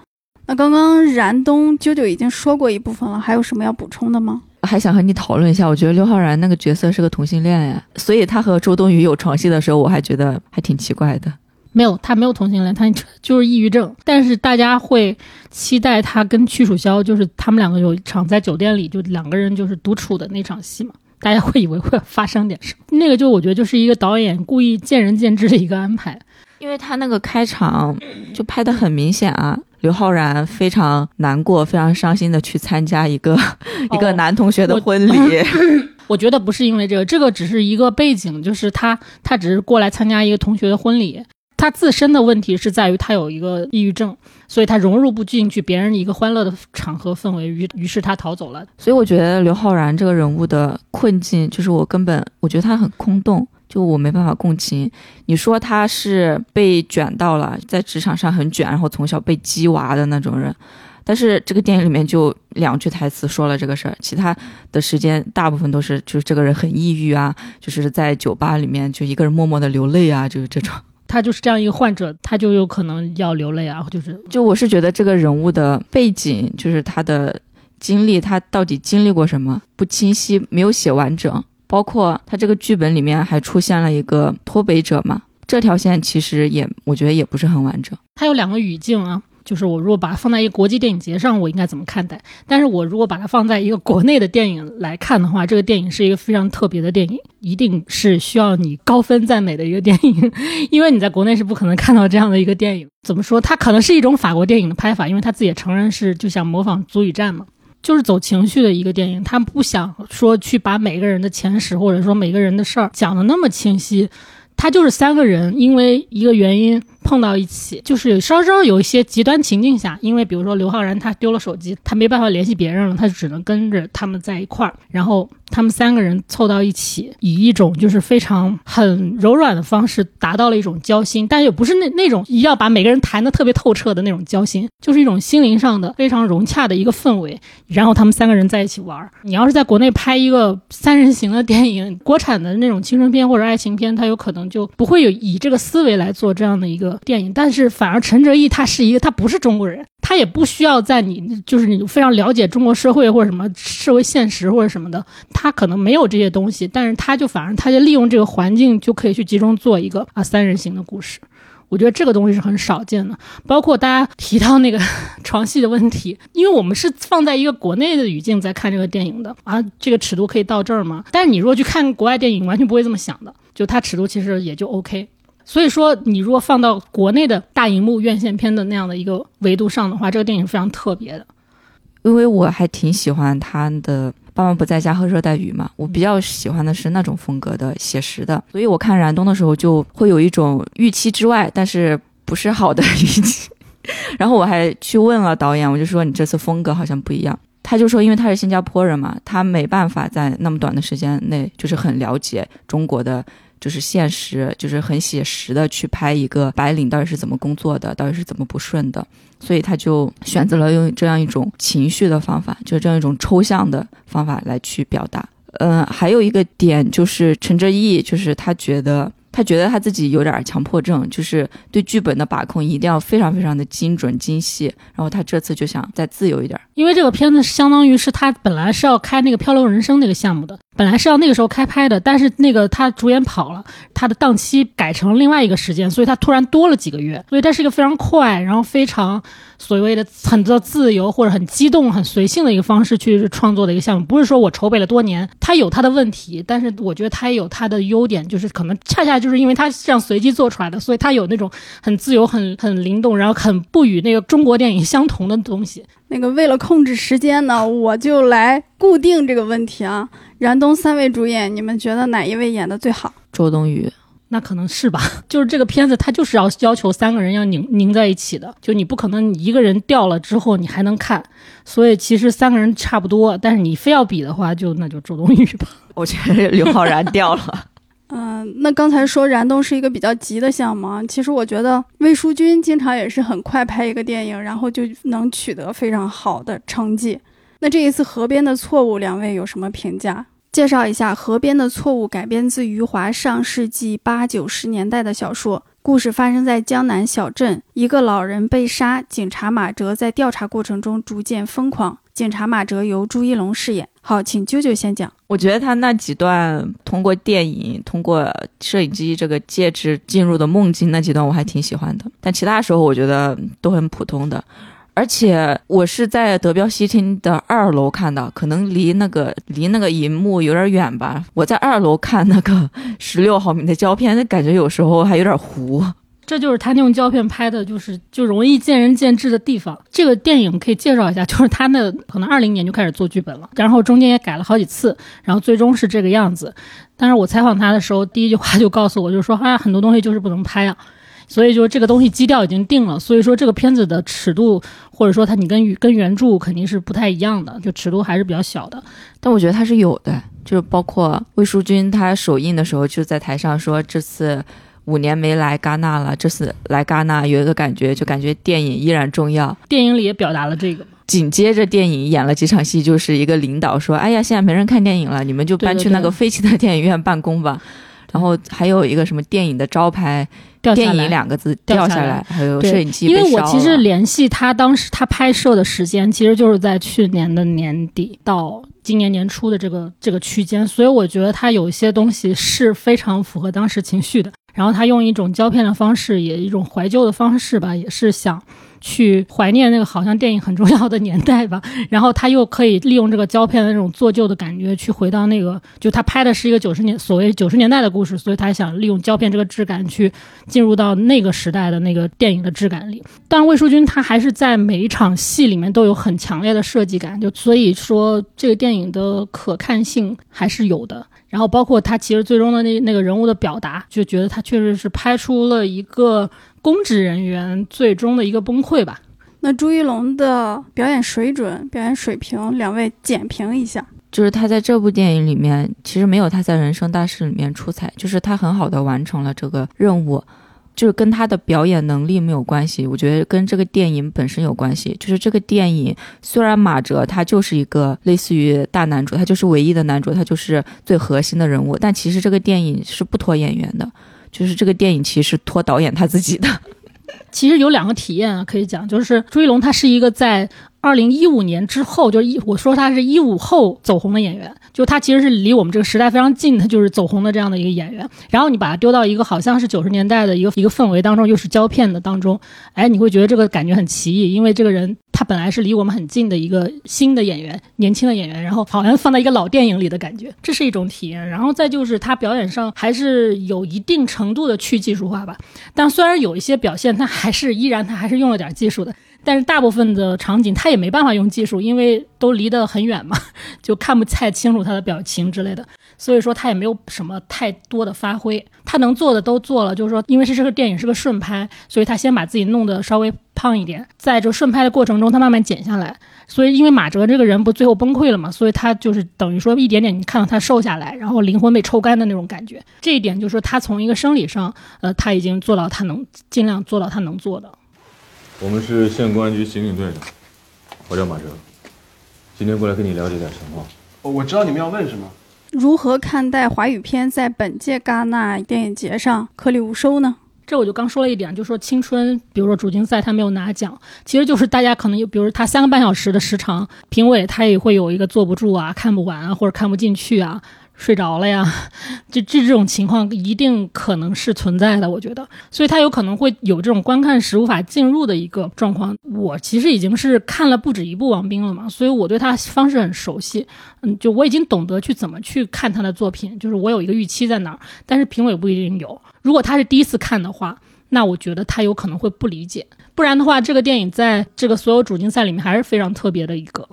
那刚刚燃冬啾啾已经说过一部分了，还有什么要补充的吗？还想和你讨论一下，我觉得刘昊然那个角色是个同性恋呀，所以他和周冬雨有床戏的时候，我还觉得还挺奇怪的。没有，他没有同性恋，他 就是抑郁症。但是大家会期待他跟屈楚萧，就是他们两个有一场在酒店里就两个人就是独处的那场戏嘛，大家会以为会发生点什么。那个就我觉得就是一个导演故意见仁见智的一个安排。因为他那个开场就拍的很明显啊，刘昊然非常难过、非常伤心的去参加一个、一个男同学的婚礼。我觉得不是因为这个，这个只是一个背景，就是他他只是过来参加一个同学的婚礼。他自身的问题是在于他有一个抑郁症，所以他融入不进去别人一个欢乐的场合氛围，于于是他逃走了。所以我觉得刘昊然这个人物的困境，就是我根本我觉得他很空洞，就我没办法共情。你说他是被卷到了，在职场上很卷，然后从小被鸡娃的那种人，但是这个电影里面就两句台词说了这个事儿，其他的时间大部分都是就是这个人很抑郁啊，就是在酒吧里面就一个人默默的流泪啊，就是这种。他就是这样一个患者，他就有可能要流泪啊，就是就我是觉得这个人物的背景，就是他的经历，他到底经历过什么不清晰，没有写完整。包括他这个剧本里面还出现了一个脱北者嘛，这条线其实也我觉得也不是很完整。他有两个语境啊，就是我如果把它放在一个国际电影节上，我应该怎么看待？但是我如果把它放在一个国内的电影来看的话，这个电影是一个非常特别的电影，一定是需要你高分赞美的一个电影，因为你在国内是不可能看到这样的一个电影。怎么说？它可能是一种法国电影的拍法，因为他自己也承认是就想模仿《足以战》嘛。就是走情绪的一个电影，他不想说去把每个人的前史或者说每个人的事儿讲的那么清晰，他就是三个人因为一个原因碰到一起，就是稍稍有一些极端情境下，因为比如说刘昊然他丢了手机，他没办法联系别人了，他就只能跟着他们在一块儿，然后他们三个人凑到一起，以一种就是非常很柔软的方式达到了一种交心，但又不是那那种要把每个人谈的特别透彻的那种交心，就是一种心灵上的非常融洽的一个氛围，然后他们三个人在一起玩儿。你要是在国内拍一个三人行的电影，国产的那种青春片或者爱情片，它有可能就不会有以这个思维来做这样的一个电影。但是反而陈哲艺他是一个，他不是中国人，他也不需要在你就是你非常了解中国社会或者什么社会现实或者什么的，他可能没有这些东西，但是他就反而他就利用这个环境就可以去集中做一个啊三人行的故事。我觉得这个东西是很少见的，包括大家提到那个 床戏的问题，因为我们是放在一个国内的语境在看这个电影的啊，这个尺度可以到这儿吗？但是你如果去看国外电影，完全不会这么想的，就它尺度其实也就 OK。所以说，你如果放到国内的大荧幕院线片的那样的一个维度上的话，这个电影是非常特别的。因为我还挺喜欢他的《爸妈不在家》和《热带雨》嘛，我比较喜欢的是那种风格的写实的，所以我看燃冬的时候就会有一种预期之外，但是不是好的预期。然后我还去问了导演，我就说你这次风格好像不一样。他就说，因为他是新加坡人嘛，他没办法在那么短的时间内就是很了解中国的。就是现实，就是很写实的去拍一个白领到底是怎么工作的，到底是怎么不顺的，所以他就选择了用这样一种情绪的方法，就是这样一种抽象的方法来去表达。嗯，还有一个点就是陈哲艺，就是他觉得他觉得他自己有点强迫症，就是对剧本的把控一定要非常非常的精准精细，然后他这次就想再自由一点。因为这个片子相当于是他本来是要开那个《漂流人生》那个项目的，本来是要那个时候开拍的，但是那个他主演跑了，他的档期改成另外一个时间，所以他突然多了几个月，所以这是一个非常快，然后非常所谓的很多自由或者很激动、很随性的一个方式去创作的一个项目。不是说我筹备了多年，它有它的问题，但是我觉得它也有它的优点，就是可能恰恰就是因为它是这样随机做出来的，所以它有那种很自由、很很灵动，然后很不与那个中国电影相同的东西。那个为了控制时间呢，我就来固定这个问题啊。燃冬三位主演，你们觉得哪一位演的最好？周冬雨，那可能是吧。就是这个片子，它就是要要求三个人要拧拧在一起的，就你不可能你一个人掉了之后你还能看，所以其实三个人差不多。但是你非要比的话，就那就周冬雨吧。我觉得刘昊然掉了。嗯，那刚才说燃冬是一个比较急的项目，其实我觉得魏淑君经常也是很快拍一个电影，然后就能取得非常好的成绩。那这一次《河边的错误》，两位有什么评价？介绍一下，《河边的错误》改编自余华上世纪八九十年代的小说，故事发生在江南小镇，一个老人被杀，警察马哲在调查过程中逐渐疯狂。警察马哲由朱一龙饰演。好，请啾啾先讲。我觉得他那几段通过电影、通过摄影机这个介质进入的梦境那几段，我还挺喜欢的。但其他时候我觉得都很普通的。而且我是在德彪西厅的二楼看的，可能离那个离那个银幕有点远吧。我在二楼看那个 十六毫米的胶片，那感觉有时候还有点糊。这就是他用胶片拍的，就是就容易见仁见智的地方。这个电影可以介绍一下，就是他那可能二零年就开始做剧本了，然后中间也改了好几次，然后最终是这个样子。但是我采访他的时候，第一句话就告诉我，就是说，哎，很多东西就是不能拍啊。所以就这个东西基调已经定了，所以说这个片子的尺度，或者说它你跟跟原著肯定是不太一样的，就尺度还是比较小的。但我觉得它是有的，就是包括魏淑君她首映的时候就在台上说，这次五年没来戛纳了，这次来戛纳有一个感觉，就感觉电影依然重要。电影里也表达了这个。紧接着电影演了几场戏，就是一个领导说：“哎呀，现在没人看电影了，你们就搬去那个废弃的电影院办公吧。”然后还有一个什么电影的招牌。电影两个字掉下来，还有摄影机因为我其实联系他当时他拍摄的时间，其实就是在去年的年底到今年年初的这个这个区间，所以我觉得他有一些东西是非常符合当时情绪的。然后他用一种胶片的方式，也一种怀旧的方式吧，也是想。去怀念那个好像电影很重要的年代吧，然后他又可以利用这个胶片的那种做旧的感觉，去回到那个，就他拍的是一个九十年所谓九十年代的故事，所以他想利用胶片这个质感去进入到那个时代的那个电影的质感里。但魏淑君她还是在每一场戏里面都有很强烈的设计感，就所以说这个电影的可看性还是有的。然后包括他其实最终的那那个人物的表达，就觉得他确实是拍出了一个。公职人员最终的一个崩溃吧。那朱一龙的表演水准、表演水平，两位简评一下。就是他在这部电影里面，其实没有他在《人生大事》里面出彩，就是他很好的完成了这个任务，就是跟他的表演能力没有关系。我觉得跟这个电影本身有关系。就是这个电影虽然马哲他就是一个类似于大男主，他就是唯一的男主，他就是最核心的人物，但其实这个电影是不拖演员的。就是这个电影其实拖导演他自己的，其实有两个体验啊，可以讲，就是朱一龙他是一个在。二零一五年之后，就是一我说他是一五后走红的演员，就他其实是离我们这个时代非常近的，就是走红的这样的一个演员。然后你把他丢到一个好像是九十年代的一个一个氛围当中，又是胶片的当中，哎，你会觉得这个感觉很奇异，因为这个人他本来是离我们很近的一个新的演员，年轻的演员，然后好像放在一个老电影里的感觉，这是一种体验。然后再就是他表演上还是有一定程度的去技术化吧，但虽然有一些表现，他还是依然他还是用了点技术的。但是大部分的场景他也没办法用技术，因为都离得很远嘛，就看不太清楚他的表情之类的，所以说他也没有什么太多的发挥。他能做的都做了，就是说，因为是这个电影是个顺拍，所以他先把自己弄得稍微胖一点，在这顺拍的过程中，他慢慢减下来。所以因为马哲这个人不最后崩溃了嘛，所以他就是等于说一点点你看到他瘦下来，然后灵魂被抽干的那种感觉。这一点就是说他从一个生理上，呃，他已经做到他能尽量做到他能做的。我们是县公安局刑警队的，我叫马哲，今天过来跟你了解点情况。哦我知道你们要问什么。如何看待华语片在本届戛纳电影节上颗粒无收呢？这我就刚说了一点，就说青春，比如说主竞赛他没有拿奖，其实就是大家可能有，比如他三个半小时的时长，评委他也会有一个坐不住啊，看不完啊，或者看不进去啊。睡着了呀，就 这这种情况一定可能是存在的，我觉得，所以他有可能会有这种观看时无法进入的一个状况。我其实已经是看了不止一部王冰了嘛，所以我对他方式很熟悉，嗯，就我已经懂得去怎么去看他的作品，就是我有一个预期在哪儿，但是评委不一定有。如果他是第一次看的话，那我觉得他有可能会不理解，不然的话，这个电影在这个所有主竞赛里面还是非常特别的一个。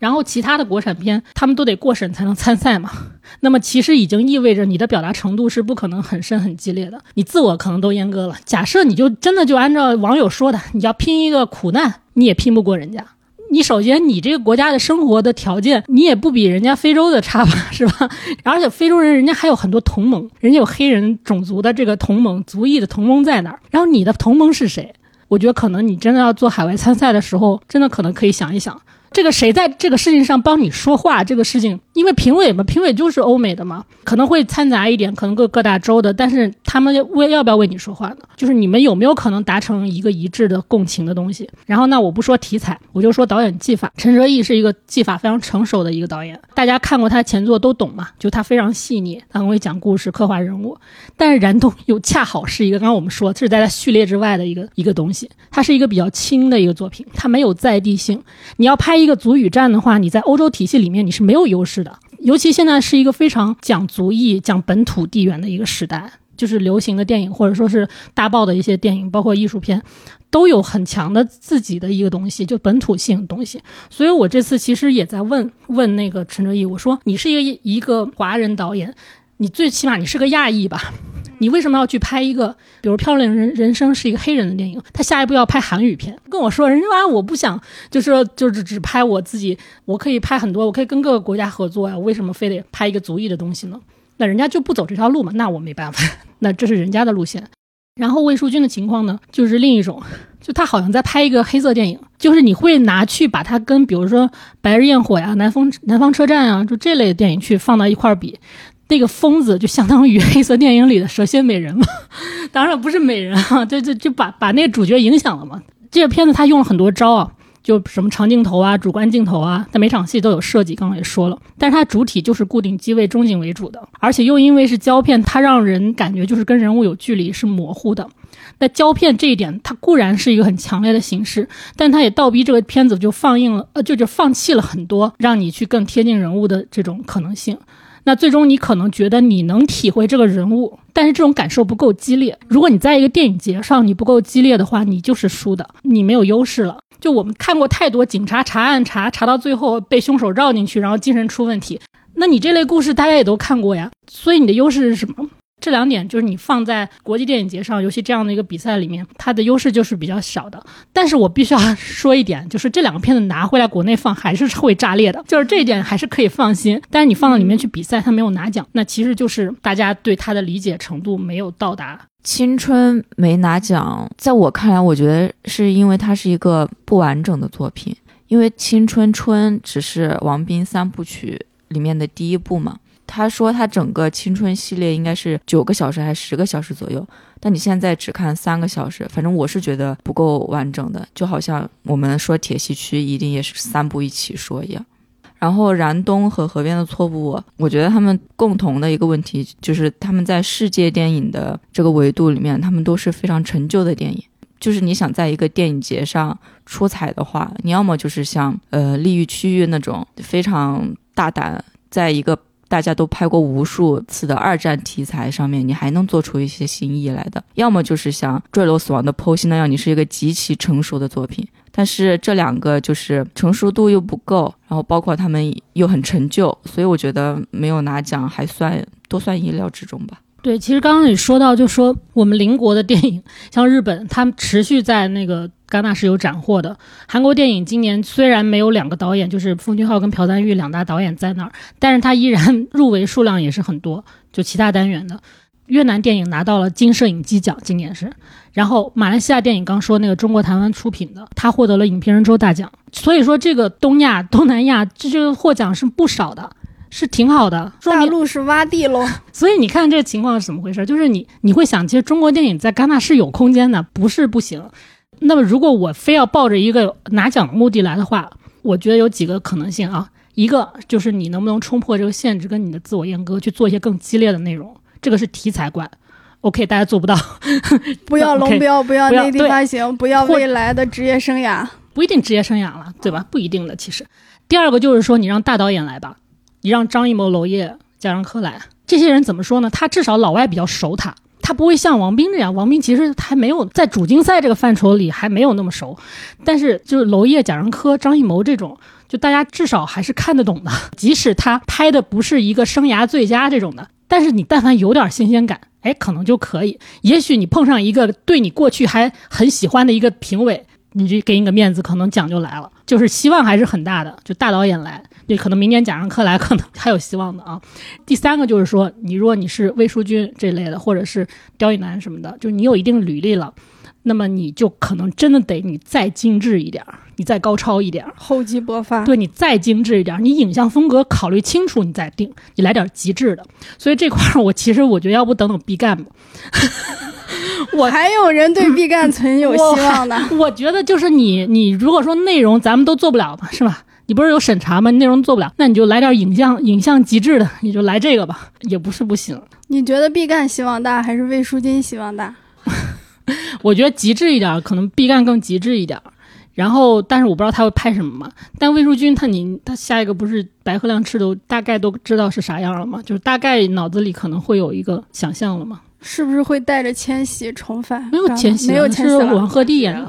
然后其他的国产片他们都得过审才能参赛嘛。那么其实已经意味着你的表达程度是不可能很深很激烈的，你自我可能都阉割了。假设你就真的就按照网友说的，你要拼一个苦难，你也拼不过人家。你首先，你这个国家的生活的条件，你也不比人家非洲的差吧，是吧？而且非洲人人家还有很多同盟，人家有黑人种族的这个同盟、族裔的同盟在那儿。然后你的同盟是谁？我觉得可能你真的要做海外参赛的时候，真的可能可以想一想。这个谁在这个事情上帮你说话？这个事情，因为评委嘛，评委就是欧美的嘛，可能会掺杂一点，可能各各大洲的，但是他们为要不要为你说话呢？就是你们有没有可能达成一个一致的共情的东西？然后，那我不说题材，我就说导演技法。陈哲艺是一个技法非常成熟的一个导演，大家看过他前作都懂嘛，就他非常细腻，他很会讲故事、刻画人物。但是燃冬又恰好是一个，刚刚我们说这是在他序列之外的一个一个东西，它是一个比较轻的一个作品，它没有在地性。你要拍。一个族语战的话，你在欧洲体系里面你是没有优势的，尤其现在是一个非常讲族裔、讲本土地缘的一个时代，就是流行的电影或者说是大爆的一些电影，包括艺术片，都有很强的自己的一个东西，就本土性东西。所以我这次其实也在问问那个陈哲艺，我说你是一个一个华人导演，你最起码你是个亚裔吧？你为什么要去拍一个，比如《漂亮人人生》是一个黑人的电影，他下一步要拍韩语片，跟我说人家啊，我不想，就是就是只拍我自己，我可以拍很多，我可以跟各个国家合作呀，为什么非得拍一个族裔的东西呢？那人家就不走这条路嘛，那我没办法，那这是人家的路线。然后魏淑君的情况呢，就是另一种，就他好像在拍一个黑色电影，就是你会拿去把它跟比如说《白日焰火》呀、《南方南方车站》啊，就这类的电影去放到一块儿比。那个疯子就相当于黑色电影里的蛇蝎美人嘛，当然不是美人啊，就就就把把那个主角影响了嘛。这个片子他用了很多招啊，就什么长镜头啊、主观镜头啊，他每场戏都有设计，刚刚也说了。但是它主体就是固定机位、中景为主的，而且又因为是胶片，它让人感觉就是跟人物有距离，是模糊的。那胶片这一点，它固然是一个很强烈的形式，但它也倒逼这个片子就放映了，呃，就就放弃了很多让你去更贴近人物的这种可能性。那最终你可能觉得你能体会这个人物，但是这种感受不够激烈。如果你在一个电影节上你不够激烈的话，你就是输的，你没有优势了。就我们看过太多警察查案查查到最后被凶手绕进去，然后精神出问题，那你这类故事大家也都看过呀。所以你的优势是什么？这两点就是你放在国际电影节上，尤其这样的一个比赛里面，它的优势就是比较小的。但是我必须要说一点，就是这两个片子拿回来国内放还是会炸裂的，就是这一点还是可以放心。但是你放到里面去比赛，它没有拿奖，那其实就是大家对它的理解程度没有到达。青春没拿奖，在我看来，我觉得是因为它是一个不完整的作品，因为青春春只是王斌三部曲里面的第一部嘛。他说他整个青春系列应该是九个小时还是十个小时左右，但你现在只看三个小时，反正我是觉得不够完整的，就好像我们说铁西区一定也是三部一起说一样。然后燃冬和河边的错误，我觉得他们共同的一个问题就是他们在世界电影的这个维度里面，他们都是非常陈旧的电影。就是你想在一个电影节上出彩的话，你要么就是像呃利益区域那种非常大胆，在一个。大家都拍过无数次的二战题材，上面你还能做出一些新意来的，要么就是像《坠楼死亡的剖析》那样，你是一个极其成熟的作品。但是这两个就是成熟度又不够，然后包括他们又很陈旧，所以我觉得没有拿奖还算都算意料之中吧。对，其实刚刚你说到，就说我们邻国的电影，像日本，他们持续在那个戛纳是有斩获的。韩国电影今年虽然没有两个导演，就是奉俊昊跟朴赞玉两大导演在那儿，但是他依然 入围数量也是很多，就其他单元的。越南电影拿到了金摄影机奖，今年是。然后马来西亚电影刚说那个中国台湾出品的，他获得了影评人周大奖。所以说这个东亚、东南亚这这个获奖是不少的。是挺好的，大陆是洼地喽。所以你看这情况是怎么回事？就是你你会想，其实中国电影在戛纳是有空间的，不是不行。那么如果我非要抱着一个拿奖的目的来的话，我觉得有几个可能性啊。一个就是你能不能冲破这个限制，跟你的自我阉割，去做一些更激烈的内容，这个是题材观。OK，大家做不到。不要龙 标，不要内地发行，不要未来的职业生涯，不一定职业生涯了，对吧？不一定的，其实。第二个就是说，你让大导演来吧。你让张艺谋、娄烨、贾樟柯来，这些人怎么说呢？他至少老外比较熟他，他不会像王斌这样，王斌其实还没有在主竞赛这个范畴里还没有那么熟，但是就是娄烨、贾樟柯、张艺谋这种，就大家至少还是看得懂的，即使他拍的不是一个生涯最佳这种的，但是你但凡有点新鲜感，哎，可能就可以。也许你碰上一个对你过去还很喜欢的一个评委，你就给你个面子，可能奖就来了，就是希望还是很大的，就大导演来。对，可能明年贾樟柯来，可能还有希望的啊。第三个就是说，你如果你是魏淑君这类的，或者是刁亦男什么的，就是你有一定履历了，那么你就可能真的得你再精致一点儿，你再高超一点儿，厚积薄发。对你再精致一点儿，你影像风格考虑清楚，你再定，你来点极致的。所以这块儿，我其实我觉得要不等等毕赣吧。我还有人对毕赣存有希望呢。我觉得就是你，你如果说内容咱们都做不了吧，是吧？你不是有审查吗？内容做不了，那你就来点影像，影像极致的，你就来这个吧，也不是不行。你觉得毕赣希望大还是魏淑君希望大？我觉得极致一点，可能毕赣更极致一点。然后，但是我不知道他会拍什么嘛。但魏淑君他你他下一个不是白鹤亮翅都大概都知道是啥样了吗？就是大概脑子里可能会有一个想象了吗？是不是会带着千玺重返？没有千玺，没有千玺是王鹤棣演的。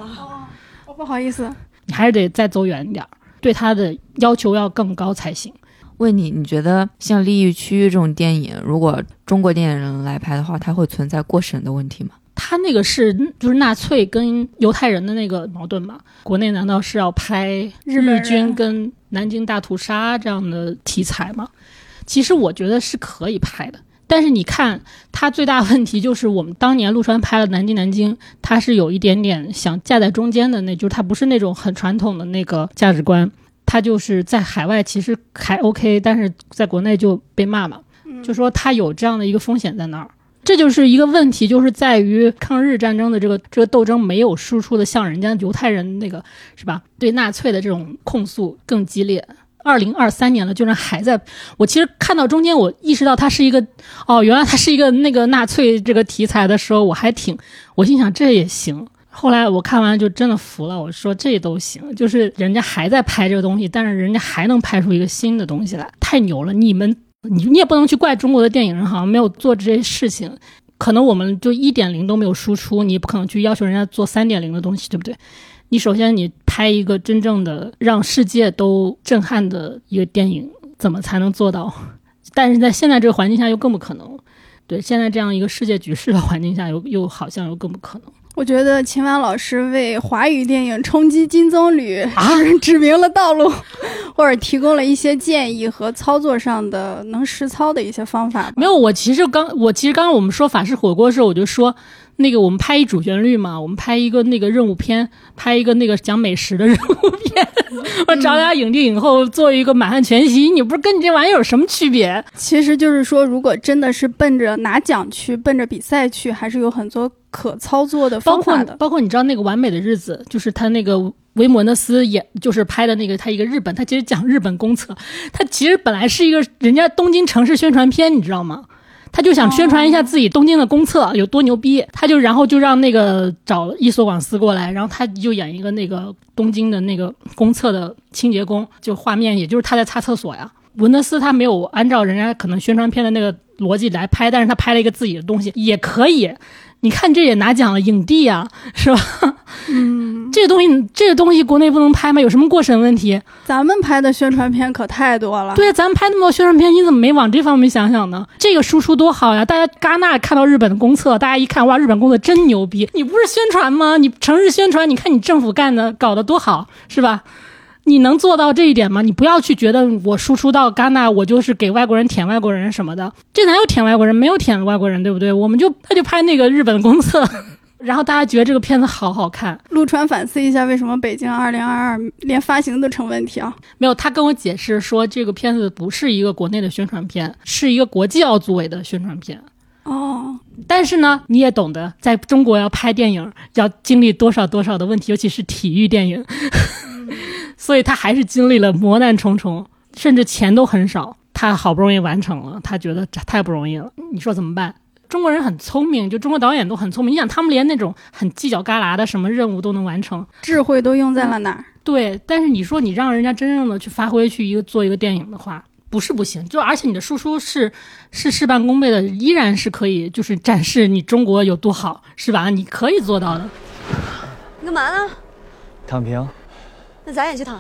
哦，不好意思，你还是得再走远一点。对他的要求要更高才行。问你，你觉得像《利益区域》这种电影，如果中国电影人来拍的话，它会存在过审的问题吗？他那个是就是纳粹跟犹太人的那个矛盾嘛？国内难道是要拍日军跟南京大屠杀这样的题材吗？其实我觉得是可以拍的。但是你看，他最大问题就是我们当年陆川拍了《南京南京》，他是有一点点想架在中间的，那就是他不是那种很传统的那个价值观，他就是在海外其实还 OK，但是在国内就被骂嘛，就说他有这样的一个风险在那儿，这就是一个问题，就是在于抗日战争的这个这个斗争没有输出的像人家犹太人那个是吧？对纳粹的这种控诉更激烈。二零二三年了，居然还在。我其实看到中间，我意识到它是一个，哦，原来它是一个那个纳粹这个题材的时候，我还挺，我心想这也行。后来我看完就真的服了，我说这都行，就是人家还在拍这个东西，但是人家还能拍出一个新的东西来，太牛了！你们，你你也不能去怪中国的电影人，好像没有做这些事情。可能我们就一点零都没有输出，你不可能去要求人家做三点零的东西，对不对？你首先你拍一个真正的让世界都震撼的一个电影，怎么才能做到？但是在现在这个环境下又更不可能。对，现在这样一个世界局势的环境下，又又好像又更不可能。我觉得秦晚老师为华语电影冲击金棕榈 指明了道路，或者提供了一些建议和操作上的能实操的一些方法。没有，我其实刚我其实刚刚我们说法式火锅的时候，我就说。那个我们拍一主旋律嘛，我们拍一个那个任务片，拍一个那个讲美食的任务片，我找俩影帝影后做一个满汉全席，你不是跟你这玩意儿有什么区别？其实就是说，如果真的是奔着拿奖去，奔着比赛去，还是有很多可操作的方法的。包括你知道那个完美的日子，就是他那个维摩纳斯演，就是拍的那个他一个日本，他其实讲日本公厕，他其实本来是一个人家东京城市宣传片，你知道吗？他就想宣传一下自己东京的公厕有多牛逼，他就然后就让那个找伊索广司过来，然后他就演一个那个东京的那个公厕的清洁工，就画面也就是他在擦厕所呀。文德斯他没有按照人家可能宣传片的那个逻辑来拍，但是他拍了一个自己的东西也可以。你看这也拿奖了，影帝呀，是吧？嗯，这个东西，这个东西国内不能拍吗？有什么过审问题？咱们拍的宣传片可太多了。对，咱们拍那么多宣传片，你怎么没往这方面想想呢？这个输出多好呀！大家戛纳看到日本的公厕，大家一看，哇，日本公厕真牛逼！你不是宣传吗？你城市宣传，你看你政府干的搞得多好，是吧？你能做到这一点吗？你不要去觉得我输出到戛纳，我就是给外国人舔外国人什么的。这哪有舔外国人？没有舔外国人，对不对？我们就他就拍那个日本公厕，然后大家觉得这个片子好好看。陆川反思一下，为什么北京二零二二连发行都成问题啊？没有，他跟我解释说，这个片子不是一个国内的宣传片，是一个国际奥组委的宣传片。哦，但是呢，你也懂得，在中国要拍电影要经历多少多少的问题，尤其是体育电影。所以他还是经历了磨难重重，甚至钱都很少，他好不容易完成了，他觉得这太不容易了。你说怎么办？中国人很聪明，就中国导演都很聪明。你想，他们连那种很犄角旮旯的什么任务都能完成，智慧都用在了哪儿？对，但是你说你让人家真正的去发挥，去一个做一个电影的话，不是不行，就而且你的输出是是事半功倍的，依然是可以就是展示你中国有多好，是吧？你可以做到的。你干嘛呢？躺平。那咱也去躺。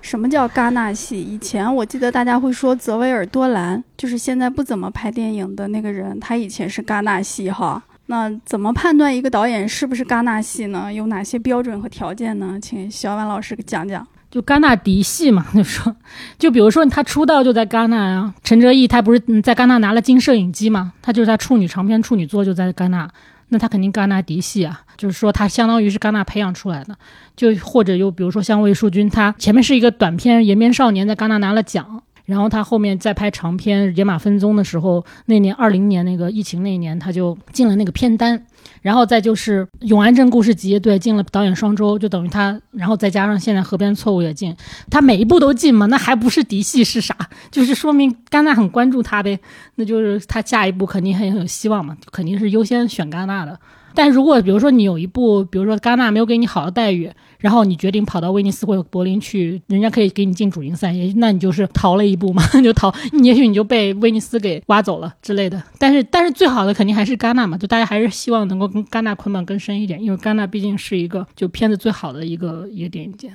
什么叫戛纳系？以前我记得大家会说泽维尔多兰，就是现在不怎么拍电影的那个人，他以前是戛纳系哈。那怎么判断一个导演是不是戛纳系呢？有哪些标准和条件呢？请小婉老师讲讲。就戛纳嫡系嘛，就说，就比如说他出道就在戛纳啊，陈哲艺他不是在戛纳拿了金摄影机嘛，他就是他处女长篇处女作就在戛纳。那他肯定戛纳嫡系啊，就是说他相当于是戛纳培养出来的，就或者又比如说像魏淑君，他前面是一个短片《延边少年》在戛纳拿了奖，然后他后面在拍长片《野马分鬃》的时候，那年二零年那个疫情那一年他就进了那个片单。然后再就是《永安镇故事集》，对，进了导演双周，就等于他，然后再加上现在《河边错误》也进，他每一步都进嘛，那还不是嫡系是啥？就是说明戛纳很关注他呗，那就是他下一步肯定很有希望嘛，肯定是优先选戛纳的。但如果比如说你有一部，比如说戛纳没有给你好的待遇，然后你决定跑到威尼斯或者柏林去，人家可以给你进主竞赛，也那你就是逃了一步嘛，就逃，也许你就被威尼斯给挖走了之类的。但是但是最好的肯定还是戛纳嘛，就大家还是希望能够跟戛纳捆绑更深一点，因为戛纳毕竟是一个就片子最好的一个一个电影节。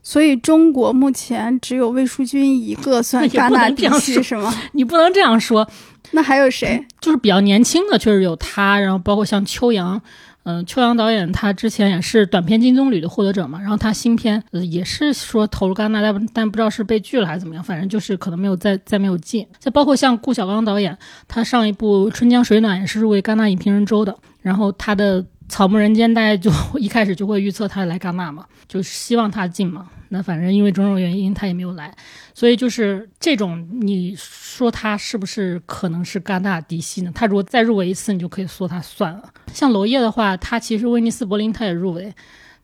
所以中国目前只有魏淑君一个算 戛纳地区是吗？你不能这样说。那还有谁？就是比较年轻的，确实有他，然后包括像秋阳，嗯，秋阳导演他之前也是短片金棕榈的获得者嘛，然后他新片呃也是说投入戛纳，但但不知道是被拒了还是怎么样，反正就是可能没有再再没有进。再包括像顾晓刚导演，他上一部《春江水暖》也是入围戛纳影评人周的，然后他的。草木人间，大家就 一开始就会预测他来戛纳嘛，就希望他进嘛。那反正因为种种原因，他也没有来，所以就是这种，你说他是不是可能是戛纳嫡系呢？他如果再入围一次，你就可以说他算了。像娄烨的话，他其实威尼斯、柏林他也入围，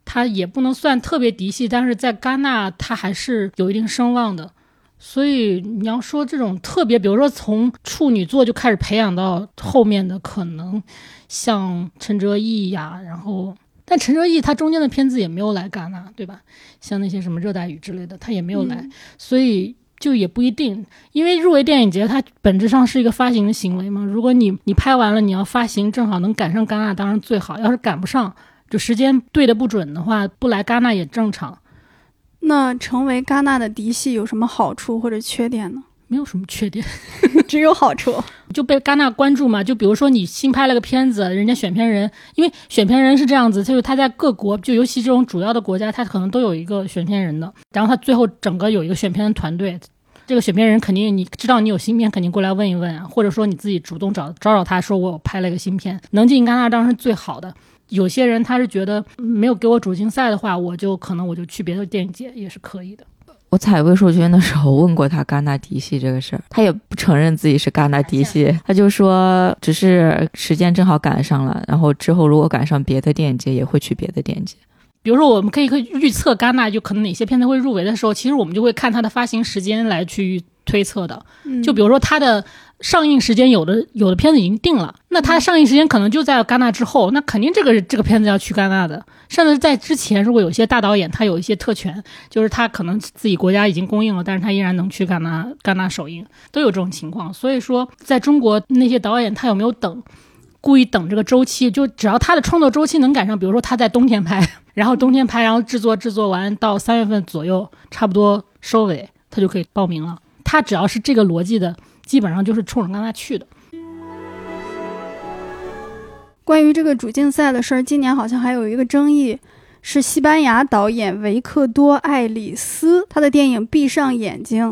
他也不能算特别嫡系，但是在戛纳他还是有一定声望的。所以你要说这种特别，比如说从处女座就开始培养到后面的，可能像陈哲艺呀，然后但陈哲艺他中间的片子也没有来戛纳，对吧？像那些什么热带雨之类的，他也没有来，所以就也不一定。因为入围电影节，它本质上是一个发行的行为嘛。如果你你拍完了，你要发行，正好能赶上戛纳，当然最好。要是赶不上，就时间对的不准的话，不来戛纳也正常。那成为戛纳的嫡系有什么好处或者缺点呢？没有什么缺点，只有好处。就被戛纳关注嘛。就比如说你新拍了个片子，人家选片人，因为选片人是这样子，就是他在各国，就尤其这种主要的国家，他可能都有一个选片人的。然后他最后整个有一个选片的团队，这个选片人肯定你知道你有新片，肯定过来问一问啊，或者说你自己主动找找找他说我拍了一个新片，能进戛纳当然是最好的。有些人他是觉得没有给我主竞赛的话，我就可能我就去别的电影节也是可以的。我采魏淑君的时候问过他戛纳嫡系这个事儿，他也不承认自己是戛纳嫡系，他就说只是时间正好赶上了，然后之后如果赶上别的电影节也会去别的电影节。比如说我们可以可以预测戛纳就可能哪些片子会入围的时候，其实我们就会看它的发行时间来去推测的。就比如说它的。上映时间有的有的片子已经定了，那它上映时间可能就在戛纳之后，那肯定这个这个片子要去戛纳的。甚至在之前，如果有些大导演他有一些特权，就是他可能自己国家已经公映了，但是他依然能去戛纳戛纳首映，都有这种情况。所以说，在中国那些导演他有没有等，故意等这个周期，就只要他的创作周期能赶上，比如说他在冬天拍，然后冬天拍，然后制作制作完到三月份左右差不多收尾，他就可以报名了。他只要是这个逻辑的。基本上就是冲着戛纳去的。关于这个主竞赛的事儿，今年好像还有一个争议，是西班牙导演维克多·艾里斯他的电影《闭上眼睛》，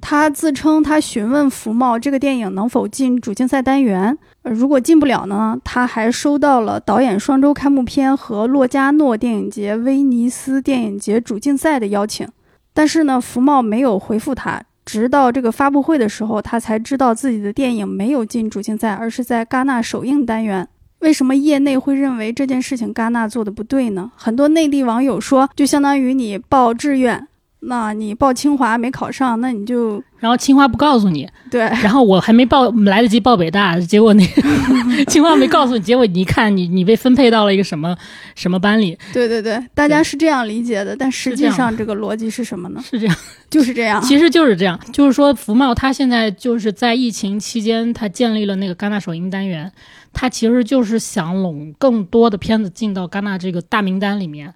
他自称他询问福茂这个电影能否进主竞赛单元，如果进不了呢，他还收到了导演双周开幕片和洛迦诺电影节、威尼斯电影节主竞赛的邀请，但是呢，福茂没有回复他。直到这个发布会的时候，他才知道自己的电影没有进主竞赛，而是在戛纳首映单元。为什么业内会认为这件事情戛纳做的不对呢？很多内地网友说，就相当于你报志愿，那你报清华没考上，那你就然后清华不告诉你，对，然后我还没报来得及报北大，结果那个 清华没告诉你，结果你一看你你被分配到了一个什么什么班里，对对对，大家是这样理解的，但实际上这个逻辑是什么呢？是这样。就是这样。其实就是这样，就是说福茂他现在就是在疫情期间，他建立了那个戛纳首映单元，他其实就是想拢更多的片子进到戛纳这个大名单里面，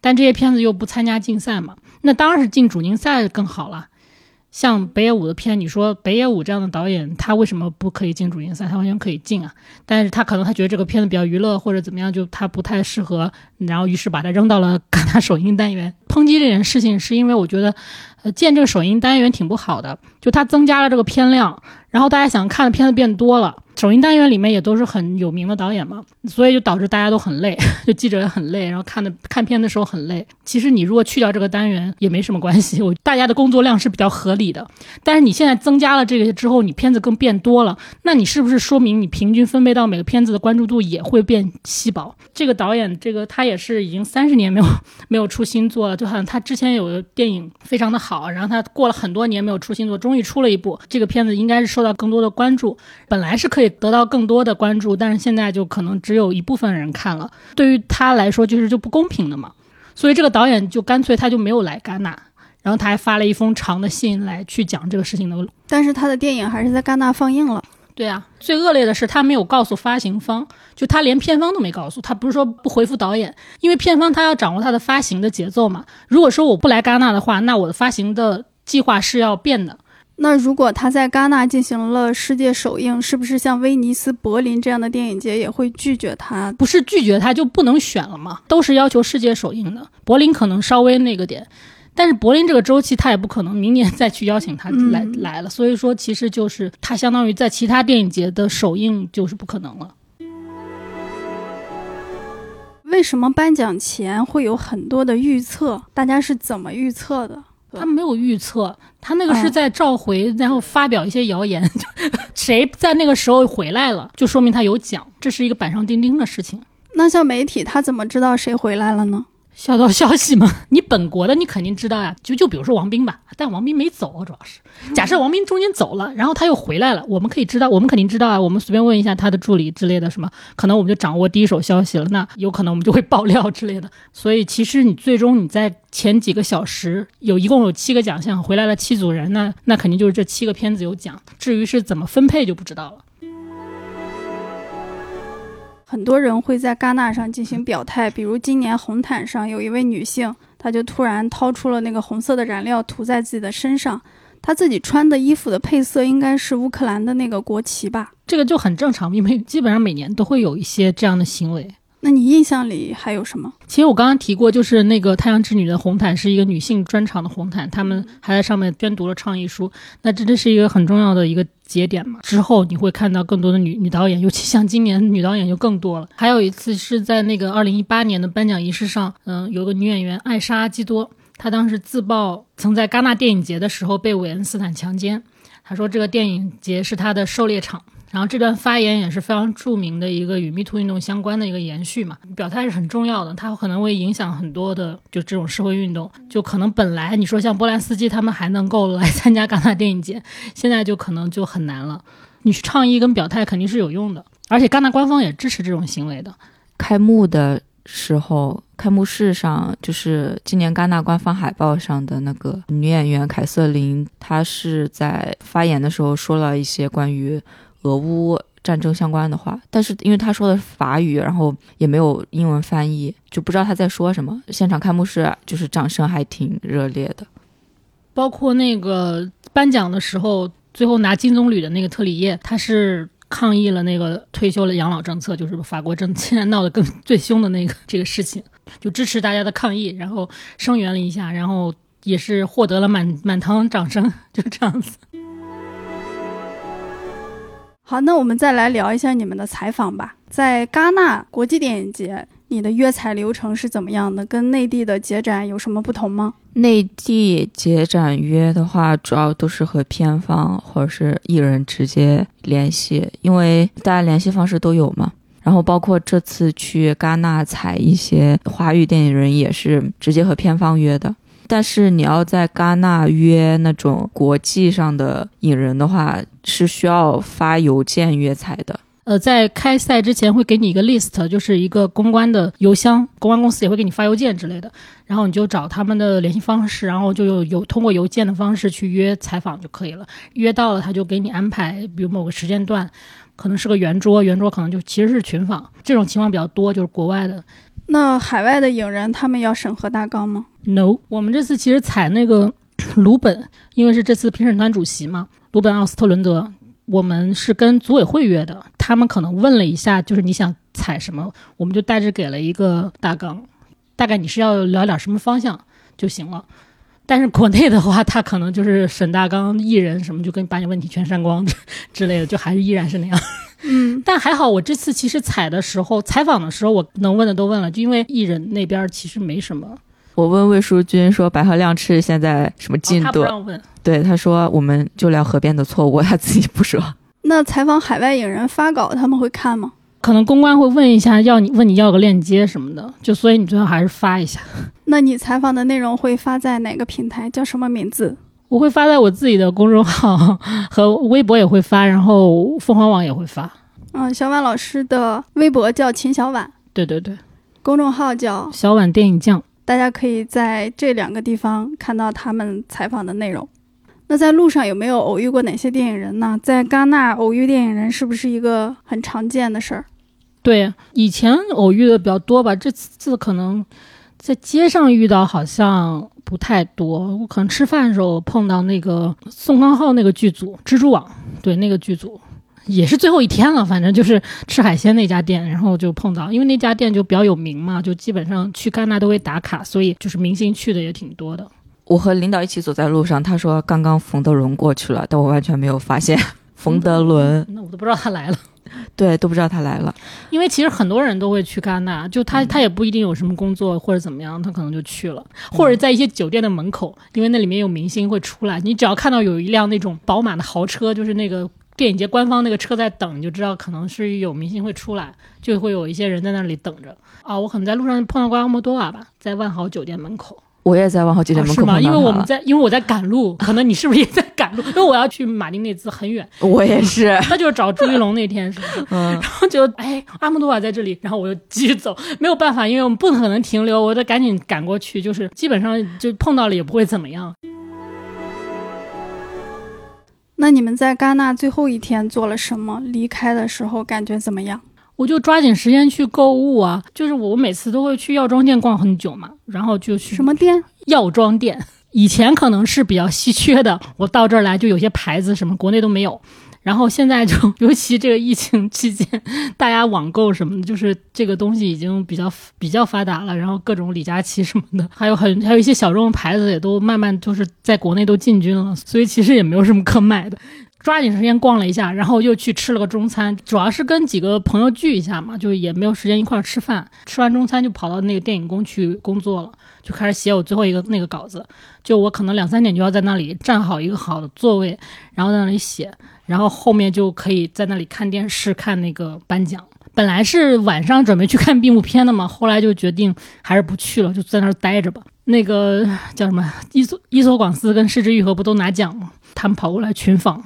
但这些片子又不参加竞赛嘛，那当然是进主竞赛更好了。像北野武的片，你说北野武这样的导演，他为什么不可以进主竞赛？他完全可以进啊，但是他可能他觉得这个片子比较娱乐或者怎么样，就他不太适合，然后于是把它扔到了戛纳首映单元。抨击这件事情，是因为我觉得，呃，建这个首映单元挺不好的，就它增加了这个片量，然后大家想看的片子变多了。首映单元里面也都是很有名的导演嘛，所以就导致大家都很累，就记者也很累，然后看的看片的时候很累。其实你如果去掉这个单元也没什么关系，我大家的工作量是比较合理的。但是你现在增加了这个之后，你片子更变多了，那你是不是说明你平均分配到每个片子的关注度也会变稀薄？这个导演，这个他也是已经三十年没有 没有出新作了，就好像他之前有个电影非常的好，然后他过了很多年没有出新作，终于出了一部，这个片子应该是受到更多的关注，本来是可以得到更多的关注，但是现在就可能只有一部分人看了，对于他来说就是就不公平的嘛，所以这个导演就干脆他就没有来戛纳，然后他还发了一封长的信来去讲这个事情的但是他的电影还是在戛纳放映了。对啊，最恶劣的是他没有告诉发行方，就他连片方都没告诉他，不是说不回复导演，因为片方他要掌握他的发行的节奏嘛。如果说我不来戛纳的话，那我的发行的计划是要变的。那如果他在戛纳进行了世界首映，是不是像威尼斯、柏林这样的电影节也会拒绝他？不是拒绝他就不能选了吗？都是要求世界首映的，柏林可能稍微那个点，但是柏林这个周期他也不可能明年再去邀请他来、嗯来了，所以说其实就是他相当于在其他电影节的首映就是不可能了。为什么颁奖前会有很多的预测？大家是怎么预测的？他没有预测，他那个是嗯在召回，然后发表一些谣言，谁在那个时候回来了，就说明他有奖，这是一个板上钉钉的事情。那像媒体，他怎么知道谁回来了呢？小道消息吗，你本国的你肯定知道呀，就就比如说王斌吧，但王斌没走，主要是假设王斌中间走了，然后他又回来了，我们可以知道，我们肯定知道啊，我们随便问一下他的助理之类的，什么可能我们就掌握第一手消息了，那有可能我们就会爆料之类的。所以其实你最终你在前几个小时有一共有七个奖项，回来了七组人，那那肯定就是这七个片子有奖，至于是怎么分配就不知道了。很多人会在戛纳上进行表态，比如今年红毯上有一位女性，她就突然掏出了那个红色的染料涂在自己的身上，她自己穿的衣服的配色应该是乌克兰的那个国旗吧？这个就很正常，因为基本上每年都会有一些这样的行为。那你印象里还有什么？其实我刚刚提过，就是那个《太阳之女》的红毯是一个女性专场的红毯，他们还在上面宣读了倡议书。那这这是一个很重要的一个节点嘛。之后你会看到更多的女女导演，尤其像今年女导演就更多了。还有一次是在那个二零一八年的颁奖仪式上，嗯，有个女演员艾莎基多，她当时自曝曾在戛纳电影节的时候被韦恩斯坦强奸，她说这个电影节是她的狩猎场。然后这段发言也是非常著名的一个与 MeToo 运动相关的一个延续嘛，表态是很重要的，它可能会影响很多的就这种社会运动，就可能本来你说像波兰斯基他们还能够来参加戛纳电影节，现在就可能就很难了。你去倡议跟表态肯定是有用的，而且戛纳官方也支持这种行为的。开幕的时候，开幕式上就是今年戛纳官方海报上的那个女演员凯瑟琳，她是在发言的时候说了一些关于俄乌战争相关的话，但是因为他说的是法语，然后也没有英文翻译，就不知道他在说什么。现场开幕式就是掌声还挺热烈的。包括那个颁奖的时候，最后拿金棕榈的那个特里叶，他是抗议了那个退休的养老政策，就是法国政现在闹得更最凶的那个这个事情，就支持大家的抗议，然后声援了一下，然后也是获得了满满堂掌声，就这样子。好，那我们再来聊一下你们的采访吧。在戛纳国际电影节，你的约采流程是怎么样的？跟内地的节展有什么不同吗？内地节展约的话，主要都是和片方或者是艺人直接联系，因为大家联系方式都有嘛。然后包括这次去戛纳采一些华语电影人，也是直接和片方约的。但是你要在戛纳约那种国际上的影人的话，是需要发邮件约采的。呃，在开赛之前会给你一个 list，就是一个公关的邮箱，公关公司也会给你发邮件之类的，然后你就找他们的联系方式，然后就有有通过邮件的方式去约采访就可以了。约到了，他就给你安排，比如某个时间段，可能是个圆桌，圆桌可能就其实是群访，这种情况比较多，就是国外的。那海外的影人他们要审核大纲吗？No，我们这次其实采那个 鲁本，因为是这次评审团主席嘛，鲁本奥斯特伦德，我们是跟组委会约的，他们可能问了一下，就是你想采什么，我们就大致给了一个大纲，大概你是要聊点什么方向就行了。但是国内的话，他可能就是沈大刚、艺人什么，就跟把你问题全删光之之类的，就还是依然是那样。嗯，但还好，我这次其实采的时候，采访的时候，我能问的都问了，就因为艺人那边其实没什么我问魏淑君说：“白鹤亮翅现在什么进哦他不度？”让问。对，他说：“我们就聊河边的错误。”他自己不说。那采访海外影人发稿他们会看吗？可能公关会问一下，要你问你要个链接什么的，就所以你最好还是发一下。那你采访的内容会发在哪个平台？叫什么名字？我会发在我自己的公众号 和微博也会发，然后凤凰网也会发。嗯，小婉老师的微博叫秦小婉，对对对，公众号叫，小婉电影酱。大家可以在这两个地方看到他们采访的内容。那在路上有没有偶遇过哪些电影人呢？在戛纳偶遇电影人是不是一个很常见的事儿？对，以前偶遇的比较多吧，这次可能在街上遇到好像不太多。我可能吃饭的时候碰到那个宋康昊那个剧组《蜘蛛网》，对那个剧组。也是最后一天了，反正就是吃海鲜那家店，然后就碰到，因为那家店就比较有名嘛，就基本上去戛纳都会打卡，所以就是明星去的也挺多的。我和领导一起走在路上，他说刚刚冯德伦过去了，但我完全没有发现冯德伦，那我都不知道他来了，对，都不知道他来了。因为其实很多人都会去戛纳，就他他也不一定有什么工作或者怎么样，他可能就去了，或者在一些酒店的门口，因为那里面有明星会出来，你只要看到有一辆那种宝马的豪车，就是那个。电影节官方那个车在等，你就知道可能是有明星会出来，就会有一些人在那里等着啊。我可能在路上碰到过阿莫多瓦吧，在万豪酒店门口。我也在万豪酒店门口哦、是吗？因为我们在，因为我在赶路，可能你是不是也在赶路？因为我要去马丁内兹很远。我也是。他就是找朱一龙那天是不是？嗯，然后就哎，阿姆多瓦在这里，然后我就继续走，没有办法，因为我们不可能停留，我得赶紧赶过去，就是基本上就碰到了也不会怎么样。那你们在戛纳最后一天做了什么？离开的时候感觉怎么样？我就抓紧时间去购物啊！就是我每次都会去药妆店逛很久嘛，然后就去什么店？药妆店。以前可能是比较稀缺的，我到这儿来就有些牌子什么国内都没有。然后现在就，尤其这个疫情期间，大家网购什么的，就是这个东西已经比较比较发达了。然后各种李佳琦什么的，还有很还有一些小众的牌子也都慢慢就是在国内都进军了，所以其实也没有什么可买的。抓紧时间逛了一下，然后又去吃了个中餐，主要是跟几个朋友聚一下嘛，就也没有时间一块儿吃饭。吃完中餐就跑到那个电影宫去工作了，就开始写我最后一个那个稿子。就我可能两三点就要在那里站好一个好的座位，然后在那里写，然后后面就可以在那里看电视看那个颁奖。本来是晚上准备去看闭幕片的嘛，后来就决定还是不去了，就在那儿待着吧。那个叫什么伊索伊索广司跟失之愈合不都拿奖吗？他们跑过来群访。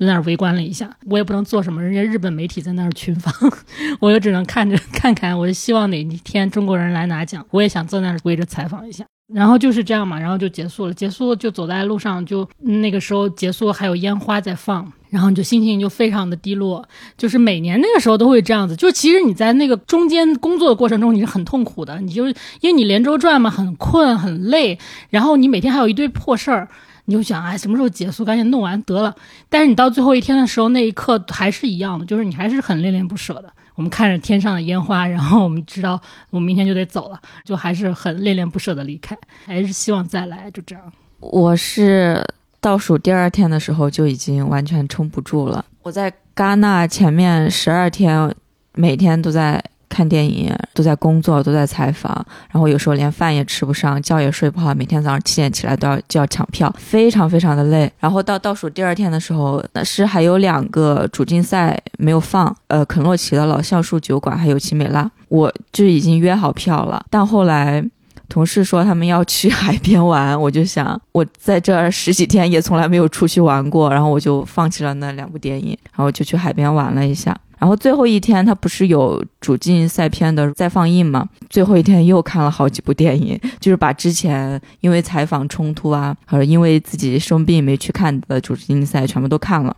在那儿围观了一下，我也不能做什么，人家日本媒体在那儿群访，我就只能看着看看。我就希望哪一天中国人来拿奖，我也想坐那儿围着采访一下。然后就是这样嘛，然后就结束了。结束就走在路上，就那个时候结束还有烟花在放，然后你就心情就非常的低落。就是每年那个时候都会这样子，就其实你在那个中间工作的过程中你是很痛苦的，你就是因为你连轴转嘛，很困很累，然后你每天还有一堆破事儿。你就想，哎，什么时候结束？赶紧弄完得了。但是你到最后一天的时候，那一刻还是一样的，就是你还是很恋恋不舍的。我们看着天上的烟花，然后我们知道我明天就得走了，就还是很恋恋不舍的离开，还是希望再来，就这样。我是倒数第二天的时候就已经完全撑不住了。我在戛纳前面十二天，每天都在。看电影都在工作，都在采访，然后有时候连饭也吃不上，觉也睡不好，每天早上七点起来都要就要抢票，非常非常的累。然后到倒数第二天的时候，那是还有两个主竞赛没有放，呃，肯洛奇的老橡树酒馆还有奇美拉，我就已经约好票了，但后来同事说他们要去 海边玩，我就想我在这儿十几天也从来没有出去玩过，然后我就放弃了那两部电影，然后就去海边玩了一下。然后最后一天，他不是有主竞赛片的再放映吗？最后一天又看了好几部电影，就是把之前因为采访冲突啊，或者因为自己生病没去看的主竞赛全部都看了。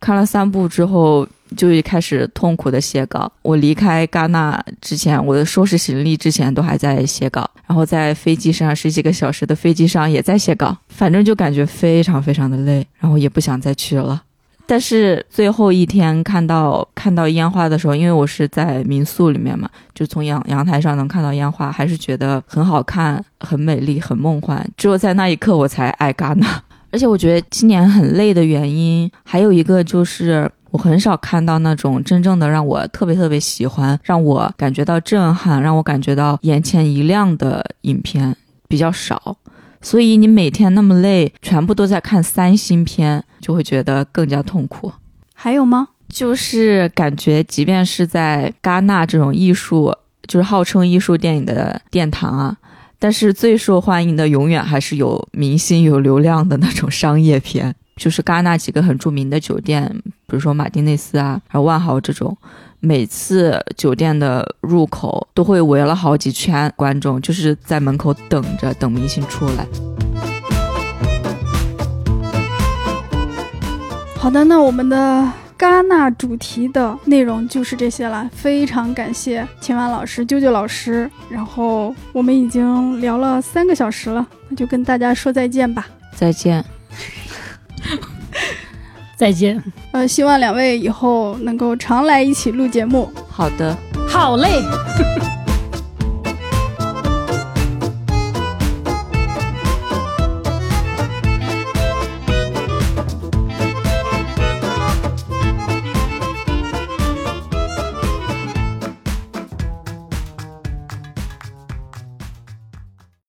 看了三部之后，就一开始痛苦的写稿。我离开戛纳之前，我的收拾行李之前都还在写稿，然后在飞机上十几个小时的飞机上也在写稿，反正就感觉非常非常的累，然后也不想再去了。但是最后一天看到看到烟花的时候，因为我是在民宿里面嘛，就从阳阳台上能看到烟花，还是觉得很好看、很美丽、很梦幻。只有在那一刻，我才爱戛纳。而且我觉得今年很累的原因，还有一个就是我很少看到那种真正的让我特别特别喜欢、让我感觉到震撼、让我感觉到眼前一亮的影片比较少。所以你每天那么累，全部都在看三星片，就会觉得更加痛苦。还有吗？就是感觉，即便是在戛纳这种艺术，就是号称艺术电影的殿堂啊。但是最受欢迎的永远还是有明星、有流量的那种商业片，就是戛纳几个很著名的酒店，比如说马丁内斯啊，还有万豪这种，每次酒店的入口都会围了好几圈观众，就是在门口等着等明星出来。好的，那我们的。戛纳主题的内容就是这些了，非常感谢秦晚老师、啾啾老师。然后我们已经聊了三个小时了，那就跟大家说再见吧。再见，再见。呃，希望两位以后能够常来一起录节目。好的，好嘞。